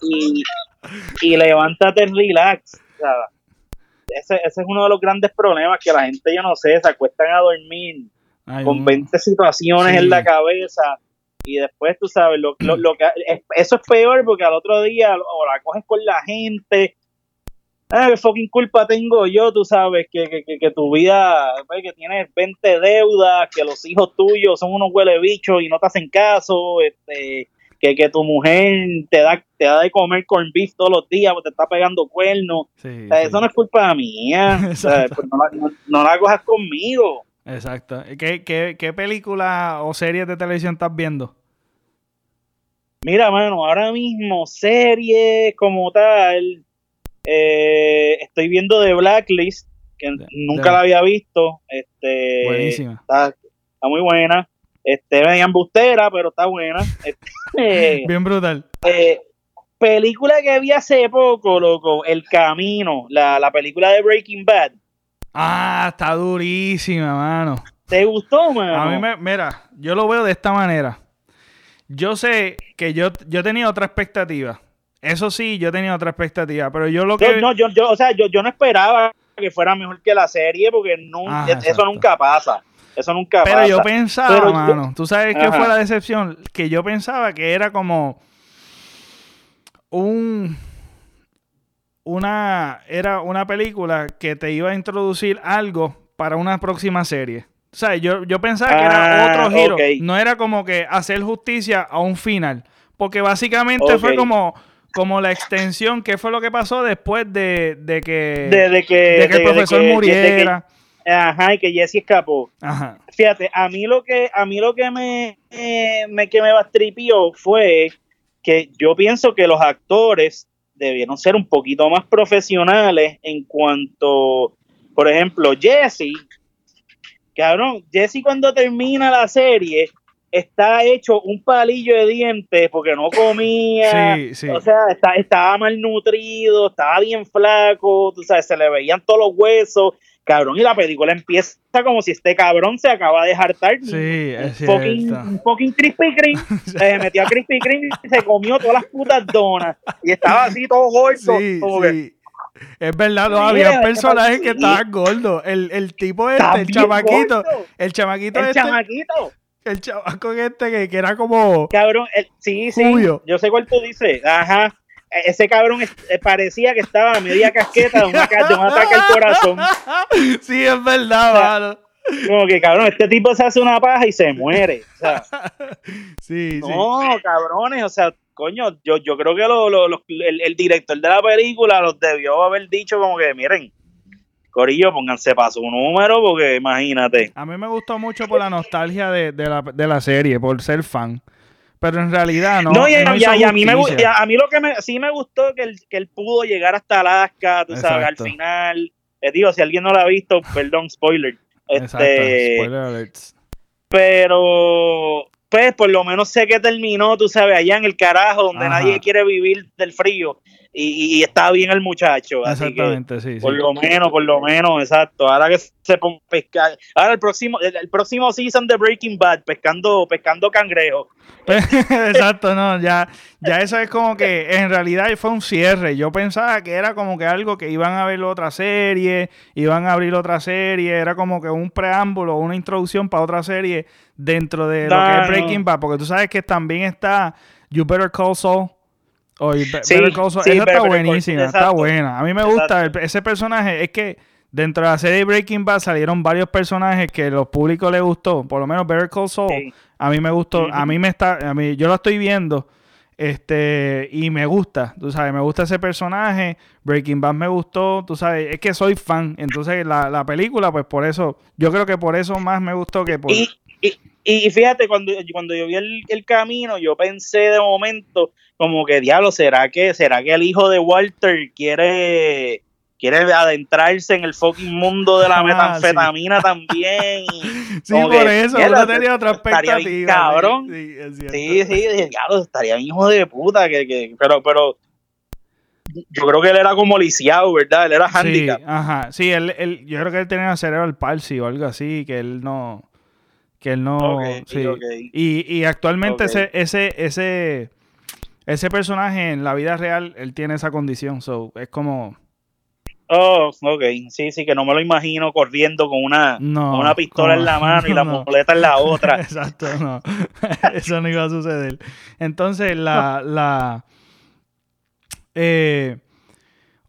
y, y levántate relax, Ese, ese es uno de los grandes problemas que la gente, yo no sé, se acuestan a dormir con 20 situaciones en la cabeza y después tú sabes, lo, lo, lo que, eso es peor porque al otro día o la coges con la gente. Ah, qué fucking culpa tengo yo, tú sabes, que, que, que, tu vida, pues, que tienes 20 deudas, que los hijos tuyos son unos huele bichos y no te hacen caso, este, que, que tu mujer te da, te da de comer con beef todos los días, porque te está pegando cuernos. Eso no es culpa mía. Pues no, la, no, la cojas conmigo. Exacto. ¿Qué, qué, ¿Qué película o serie de televisión estás viendo? Mira, mano, ahora mismo series como tal, eh, estoy viendo The Blacklist, que nunca la había visto. Este, Buenísima. Está, muy buena. Este, media embustera, pero está buena. Este, Bien brutal. Eh, película que vi hace poco, loco, El Camino, la, la película de Breaking Bad. Ah, está durísima, mano. ¿Te gustó, mano? A mí me, mira, yo lo veo de esta manera. Yo sé que yo, yo tenía otra expectativa. Eso sí, yo tenía otra expectativa, pero yo lo que... no, yo, yo, o sea, yo, yo no esperaba que fuera mejor que la serie porque no, ah, eso nunca pasa. Eso nunca pero yo pensaba, mano, tú sabes qué fue la decepción, que yo pensaba que era como un una era una película que te iba a introducir algo para una próxima serie. O sea, yo, yo pensaba que era ah, otro giro. No era como que hacer justicia a un final. Porque básicamente fue como como la extensión, ¿qué fue lo que pasó después de, de que, de, que, el profesor muriera? Ajá, y que Jesse escapó. Ajá. Fíjate, a mí lo que, a mí lo que me, eh, me que me bastripió fue que yo pienso que los actores debieron ser un poquito más profesionales en cuanto, por ejemplo, Jesse, cabrón, Jesse cuando termina la serie está hecho un palillo de dientes porque no comía, Sí, sí. o sea, está- estaba malnutrido, estaba bien flaco, tú sabes, se le veían todos los huesos, cabrón, y la película empieza como si este cabrón se acaba de hartar Sí, un fucking, un fucking Krispy Kreme, se metió a Krispy Kreme y se comió todas las putas donas, y estaba así todo gordo, Sí, sí. Es verdad, no, había ¿qué personajes pasó? que estaban gordos. El, el tipo este, el chamaquito, gordo. el chamaquito el este, chamaquito, el chamaco este que, que era como... cabrón, el- sí, sí, Julio. yo sé cuál tú dices, ajá, ese cabrón eh, parecía que estaba a media casqueta de, una ca- de un ataque al corazón. sí, es verdad, O sea, mano. Como que, cabrón, este tipo se hace una paja y se muere. O sea, Sí, sí. no, cabrones, o sea, coño, yo, yo creo que lo- lo- los- el, el director de la película los debió haber dicho como que, miren, Corillo, pónganse para su número porque imagínate. A mí me gustó mucho por la nostalgia de, de la, de la serie, por ser fan. Pero en realidad no. No, y, no y- hizo y a mí me y a, mí lo que me, sí me gustó que él, que él pudo llegar hasta Alaska, tú sabes, al final. Eh, digo, si alguien no lo ha visto, perdón, spoiler. Exacto, Este, spoiler alerts. pero pues por lo menos sé que terminó, tú sabes, allá en el carajo, donde Ajá. nadie quiere vivir del frío. Y, y- está bien el muchacho. Así que, Exactamente, sí. sí. por lo menos, por lo menos, exacto. Ahora que se ponga a pescar. Ahora el próximo, el, el próximo season de Breaking Bad, pescando, pescando cangrejo. Exacto, no, ya, ya eso es como que en realidad fue un cierre. Yo pensaba que era como que algo que iban a ver otra serie, iban a abrir otra serie, era como que un preámbulo, una introducción para otra serie dentro de lo que es. Breaking Bad, porque tú sabes que también está You Better Call Saul. O You Be- Sí, Call Saul. sí, Esa está buenísima, está buena. A mí me gusta el- ese personaje, es que dentro de la serie Breaking Bad salieron varios personajes que los públicos les gustó, por lo menos Better Call Saul. Sí. A mí me gustó, a mí me está, a mí, yo lo estoy viendo, este, y me gusta, tú sabes, me gusta ese personaje, Breaking Bad me gustó, tú sabes, es que soy fan, entonces la, la película, pues por eso, yo creo que por eso más me gustó que por... Y, y, y fíjate, cuando, cuando yo vi el, el camino, yo pensé de momento, como que diablo, ¿será que, será que el hijo de Walter quiere, quiere adentrarse en el fucking mundo de la Ah, metanfetamina también? Sí, como por que, eso, uno tenía otra estaría expectativa. bien cabrón. Sí, sí. Sí, sí, dije, diablo, estaría bien hijo de puta, que, que, pero, pero yo creo que él era como lisiado, ¿verdad? Él era Sí, handicap. ajá, sí, él, él, yo creo que él tenía cerebral palsy o algo así, que él no, que él no, sí. ok. Y, y actualmente ese, ese, ese, ese personaje en la vida real, él tiene esa condición, so, es como, Oh, ok, sí, sí, que no me lo imagino corriendo con una, no. con una pistola en la mano y la no. muleta en la otra. Exacto, no. Eso no iba a suceder. Entonces, la, la eh,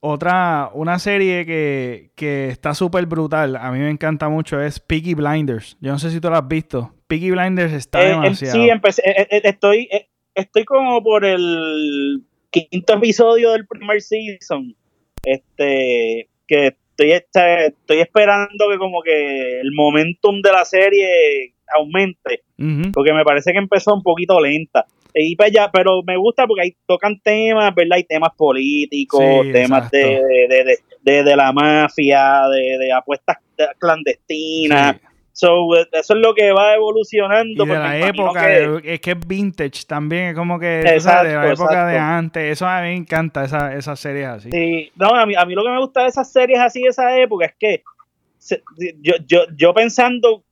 otra, una serie que, que está súper brutal, a mí me encanta mucho, es Peaky Blinders. Yo no sé si tú la has visto. Peaky Blinders está Eh, em, demasiado. sí, empecé, eh, eh, estoy, eh, estoy como por el quinto episodio del primer season. Este, que estoy, este, estoy esperando que como que el momentum de la serie aumente, porque me parece que empezó un poquito lenta. Y pues ya, pero me gusta porque ahí tocan temas, ¿verdad? Hay temas políticos, Sí, temas de, de, de, de, de la mafia, de, de apuestas clandestinas. Sí. So, eso es lo que va Y evolucionando. de pues, la época, que- de- es que es vintage también, es como que sabes, Exacto, de la época de antes. Eso a mí me encanta, esa, esas series así. Sí, no, a mí, a mí lo que me gusta de esas series así de esa época es que se- yo, yo, yo pensando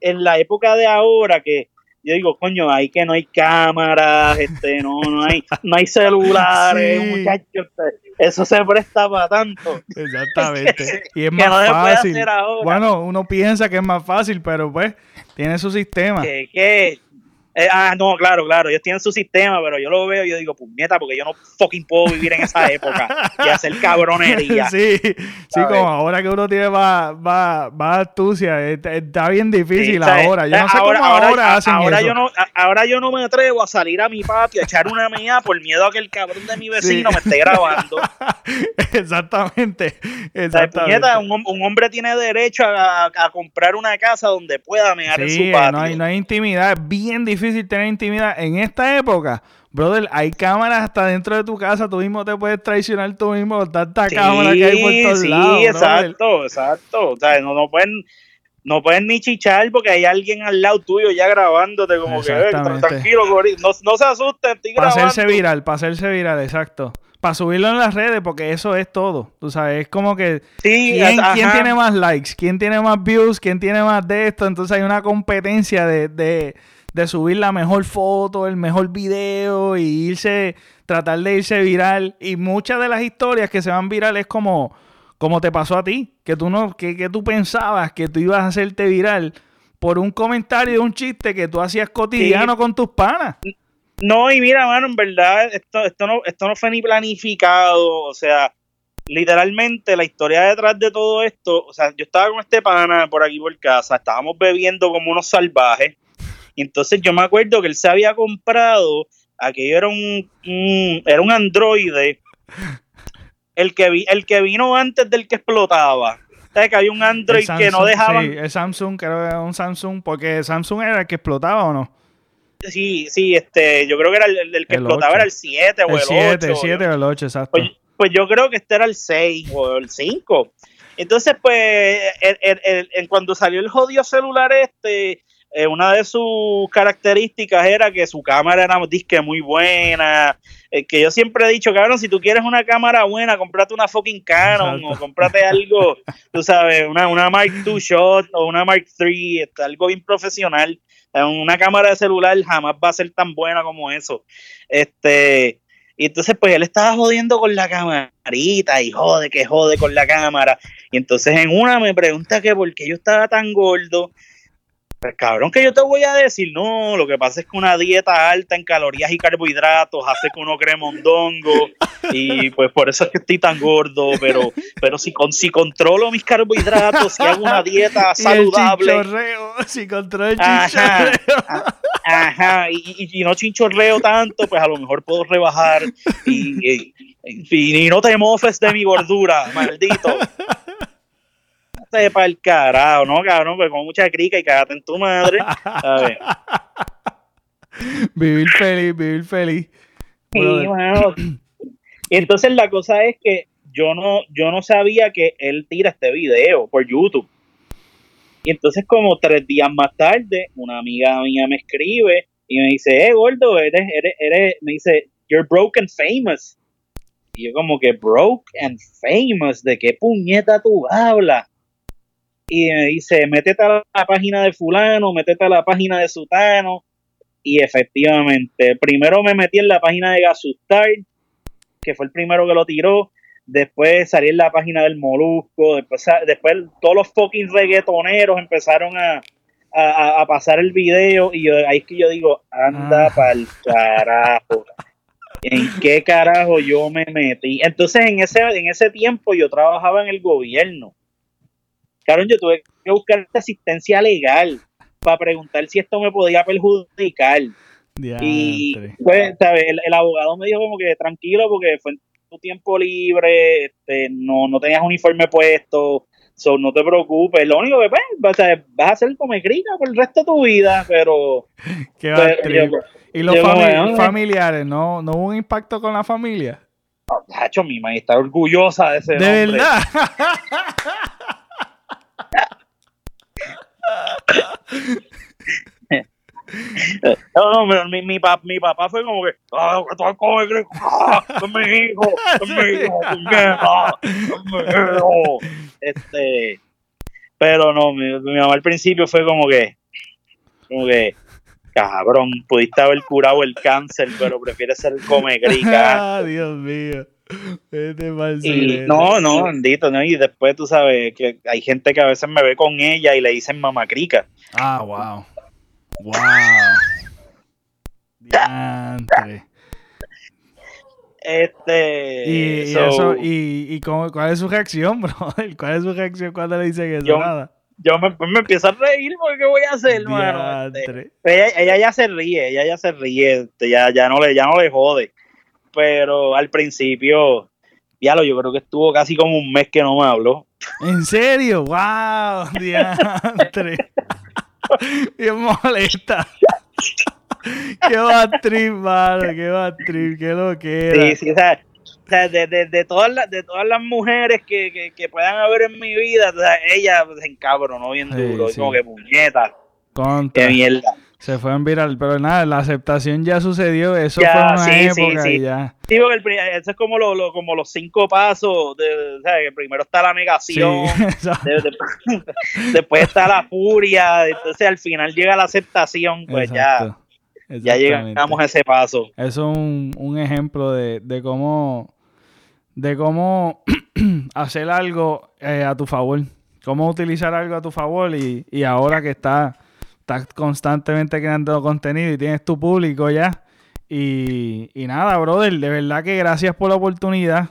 en la época de ahora que yo digo, coño, ahí que no hay cámaras, este, no, no hay, no hay celulares, Sí. muchachos, este, eso se presta para tanto. Exactamente. Y es más no fácil. Bueno, uno piensa que es más fácil, pero pues tiene su sistema. Que, que, Eh, ah, no, claro, claro, ellos tienen su sistema, pero yo lo veo y yo digo, puñeta, porque yo no fucking puedo vivir en esa época y hacer cabronería. Sí, sí, como ahora que uno tiene más, más, más astucia, está bien difícil ahora. Yo no sé ahora, cómo ahora, hacen ahora Yo no, ahora yo no me atrevo a salir a mi patio a echar una mía por miedo a que el cabrón de mi vecino me esté grabando. exactamente, exactamente. Puñeta, un, un, hombre tiene derecho a, a, comprar una casa donde pueda mear en su patio. No hay, no hay intimidad, es bien difícil difícil tener intimidad en esta época. Brother, hay cámaras hasta dentro de tu casa, tú mismo te puedes traicionar tú mismo con tanta cámara que hay por todos sí, lados. Sí, exacto, exacto. O sea, no, no pueden no pueden ni chichar porque hay alguien al lado tuyo ya grabándote como que tranquilo, no, no se asusten, estoy Para hacerse viral, para hacerse viral, exacto. Para subirlo en las redes, porque eso es todo. Tú sabes, es como que ¿quién, ¿quién, tiene más likes, quién tiene más views, quién tiene más de esto. Entonces hay una competencia de, de de subir la mejor foto, el mejor video y irse, tratar de irse viral. Y muchas de las historias que se van viral es como, como te pasó a ti, que tú no, que, que tú pensabas que tú ibas a hacerte viral por un comentario de un chiste que tú hacías cotidiano con tus panas. No, y mira, mano, en verdad, esto, esto, no, esto no fue ni planificado, o sea, literalmente la historia detrás de todo esto, o sea, yo estaba con este pana por aquí por casa, estábamos bebiendo como unos salvajes, y entonces yo me acuerdo que él se había comprado, aquello era un, era un androide, el que, vi, el que vino antes del que explotaba. ¿Sabes que había un Android que no dejaba. Sí, el Samsung, creo que era un Samsung, porque Samsung era el que explotaba o no. Sí, sí, este, yo creo que era el, que explotaba era el 7 o el, 7, 8. El 7 o el 8, exacto. Pues, pues, yo creo que este era el 6 o el 5. Entonces, pues, cuando salió el jodido celular este, eh, una de sus características era que su cámara era disque muy buena. Eh, que yo siempre he dicho, cabrón, si tú quieres una cámara buena, comprate una fucking Canon o comprate algo, tú sabes, una, una Mark II Shot o una Mark III, este, algo bien profesional. Eh, una cámara de celular jamás va a ser tan buena como eso. Este, y entonces, pues él estaba jodiendo con la camarita y jode, que jode con la cámara. Y entonces en una me pregunta que por qué yo estaba tan gordo pues cabrón, que yo te voy a decir, no, lo que pasa es que una dieta alta en calorías y carbohidratos hace que uno cree mondongo y pues por eso es que estoy tan gordo, pero pero si con si controlo mis carbohidratos, si hago una dieta saludable, el si controlo el chinchorreo. Ajá, y, y, no chinchorreo tanto, pues a lo mejor puedo rebajar y, y, y no te mofes de mi gordura, maldito para el carajo, ¿no, cabrón? Pues con mucha crica y cagate en tu madre. A ver. vivir feliz, vivir feliz. Sí, bueno. Y entonces la cosa es que yo no, yo no sabía que él tira este video por YouTube. Y entonces como tres días más tarde, una amiga mía me escribe y me dice, eh, gordo, eres, eres, eres, me dice, you're broke and famous. Y yo como que broke and famous, ¿de qué puñeta tú hablas? Y me dice, métete a la página de fulano, métete a la página de sutano, y efectivamente, primero me metí en la página de Gasustar, que fue el primero que lo tiró, después salí en la página del Molusco, después, después todos los fucking reggaetoneros empezaron a, pasar el video, y yo, ahí es que yo digo, anda ah. pa'l carajo. ¿En qué carajo yo me metí? Entonces en ese, en ese tiempo yo trabajaba en el gobierno Claro, yo tuve que buscar asistencia legal para preguntar si esto me podía perjudicar. Y pues, ¿sabes? El, abogado me dijo como que tranquilo porque fue en tu tiempo libre, este, no, no tenías uniforme puesto, so, no te preocupes. Lo único que pues, vas, a, vas a ser como por el resto de tu vida, pero... Qué pues, ¿Y los familiares? ¿no, ¿No hubo un impacto con la familia? No, mi mamá está orgullosa de ese ¿De verdad? No, no, mi, mi, papá, mi papá fue como que, ah, ah, es mi hijo, es mi hijo, es mi hijo. Este, pero no, mi, mi, mamá al principio fue como que, como que, cabrón, pudiste haber curado el cáncer, pero prefieres ser come grica. Dios mío. Y, no, no, bendito, ¿no? Y después tú sabes que hay gente que a veces me ve con ella y le dicen mamacrica. Ah, wow. Wow. Diantre. Este. Y, y so, eso, y, y cómo- cuál es su reacción, brother? ¿Cuál es su reacción cuando le dicen eso? Yo- Nada. yo me, me empiezo a reír porque ¿qué voy a hacer, hermano? Este, ella, ella ya se ríe, ella ya se ríe, este, ya, ya, no le, ya no le jode. Pero al principio, ya lo, yo creo que estuvo casi como un mes que no me habló. ¿En serio? ¡Wow! Diantre. Bien molesta. qué bad trip, mano. Qué bad trip. Qué lo que era. Sí, sí, o sea, o sea, de, de, de todas las, de todas las mujeres que, que, que puedan haber en mi vida, o sea, ella se encabronó bien Sí, duro, sí. como que puñeta, Contra. qué mierda. Se fue en viral. Pero nada, la aceptación ya sucedió. Eso Ya, fue una sí, sí, época sí. y ya. Sí, porque el pri- eso es como, lo, lo- como los cinco pasos, de, o sea, que primero está la Sí, negación, exacto. de- de- después está la furia, entonces al final llega la aceptación, pues ya, Exacto. ya llegamos a ese paso. Eso es un, un ejemplo de, de cómo de cómo hacer algo eh, a tu favor. Cómo utilizar algo a tu favor y, y ahora que estás estás constantemente creando contenido y tienes tu público ya. Y, y nada, brother, de verdad que gracias por la oportunidad.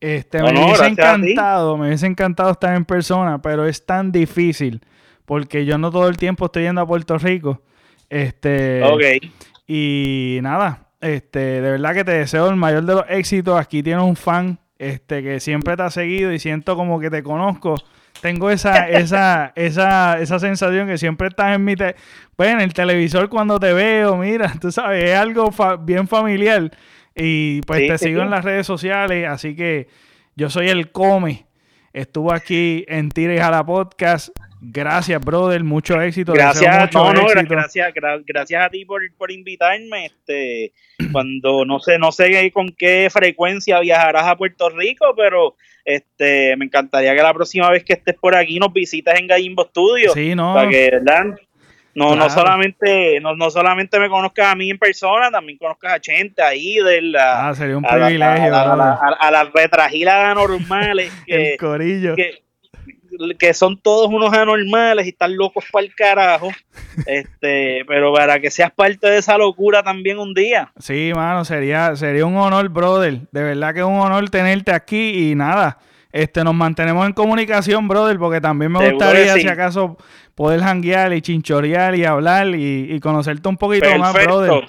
Este, No, me no, hubiese encantado, me hubiese encantado estar en persona, pero es tan difícil porque yo no todo el tiempo estoy yendo a Puerto Rico. Este, Ok, y nada, este, de verdad que te deseo el mayor de los éxitos. Aquí tienes un fan este, que siempre te ha seguido y siento como que te conozco. Tengo esa, esa, esa, esa sensación que siempre estás en mi te- pues, en el televisor cuando te veo, mira, tú sabes, es algo fa- bien familiar. Y pues Sí, te sí, sigo sí. en las redes sociales, así que yo soy el Come. Estuvo aquí en Tira y Jala Podcast. Gracias, brother. Mucho éxito. gracias, mucho no, no, éxito. gracias, gra- gracias a ti por, por invitarme, este, cuando no sé, no sé con qué frecuencia viajarás a Puerto Rico, pero este, me encantaría que la próxima vez que estés por aquí nos visites en Gallimbo Studio. Sí, no. para que ¿verdad? no, no solamente no, no solamente me conozcas a mí en persona, también conozcas a Chente ahí de la Ah, sería un a, privilegio, a, a a- a las retragilas anormales que, el corillo. que, que son todos unos anormales y están locos para el carajo. Este, pero para que seas parte de esa locura también un día. Sí, mano, sería, sería un honor, brother. De verdad que es un honor tenerte aquí y nada. Este, nos mantenemos en comunicación, brother, porque también me Seguro gustaría, sí. si acaso, poder janguear y chinchorear y hablar y, y conocerte un poquito más, brother.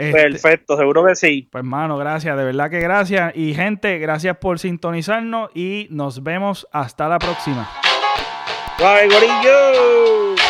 Este, perfecto, seguro que sí. Pues, mano, gracias, de verdad que gracias. Y, gente, gracias por sintonizarnos y nos vemos hasta la próxima. Bye, gorillo.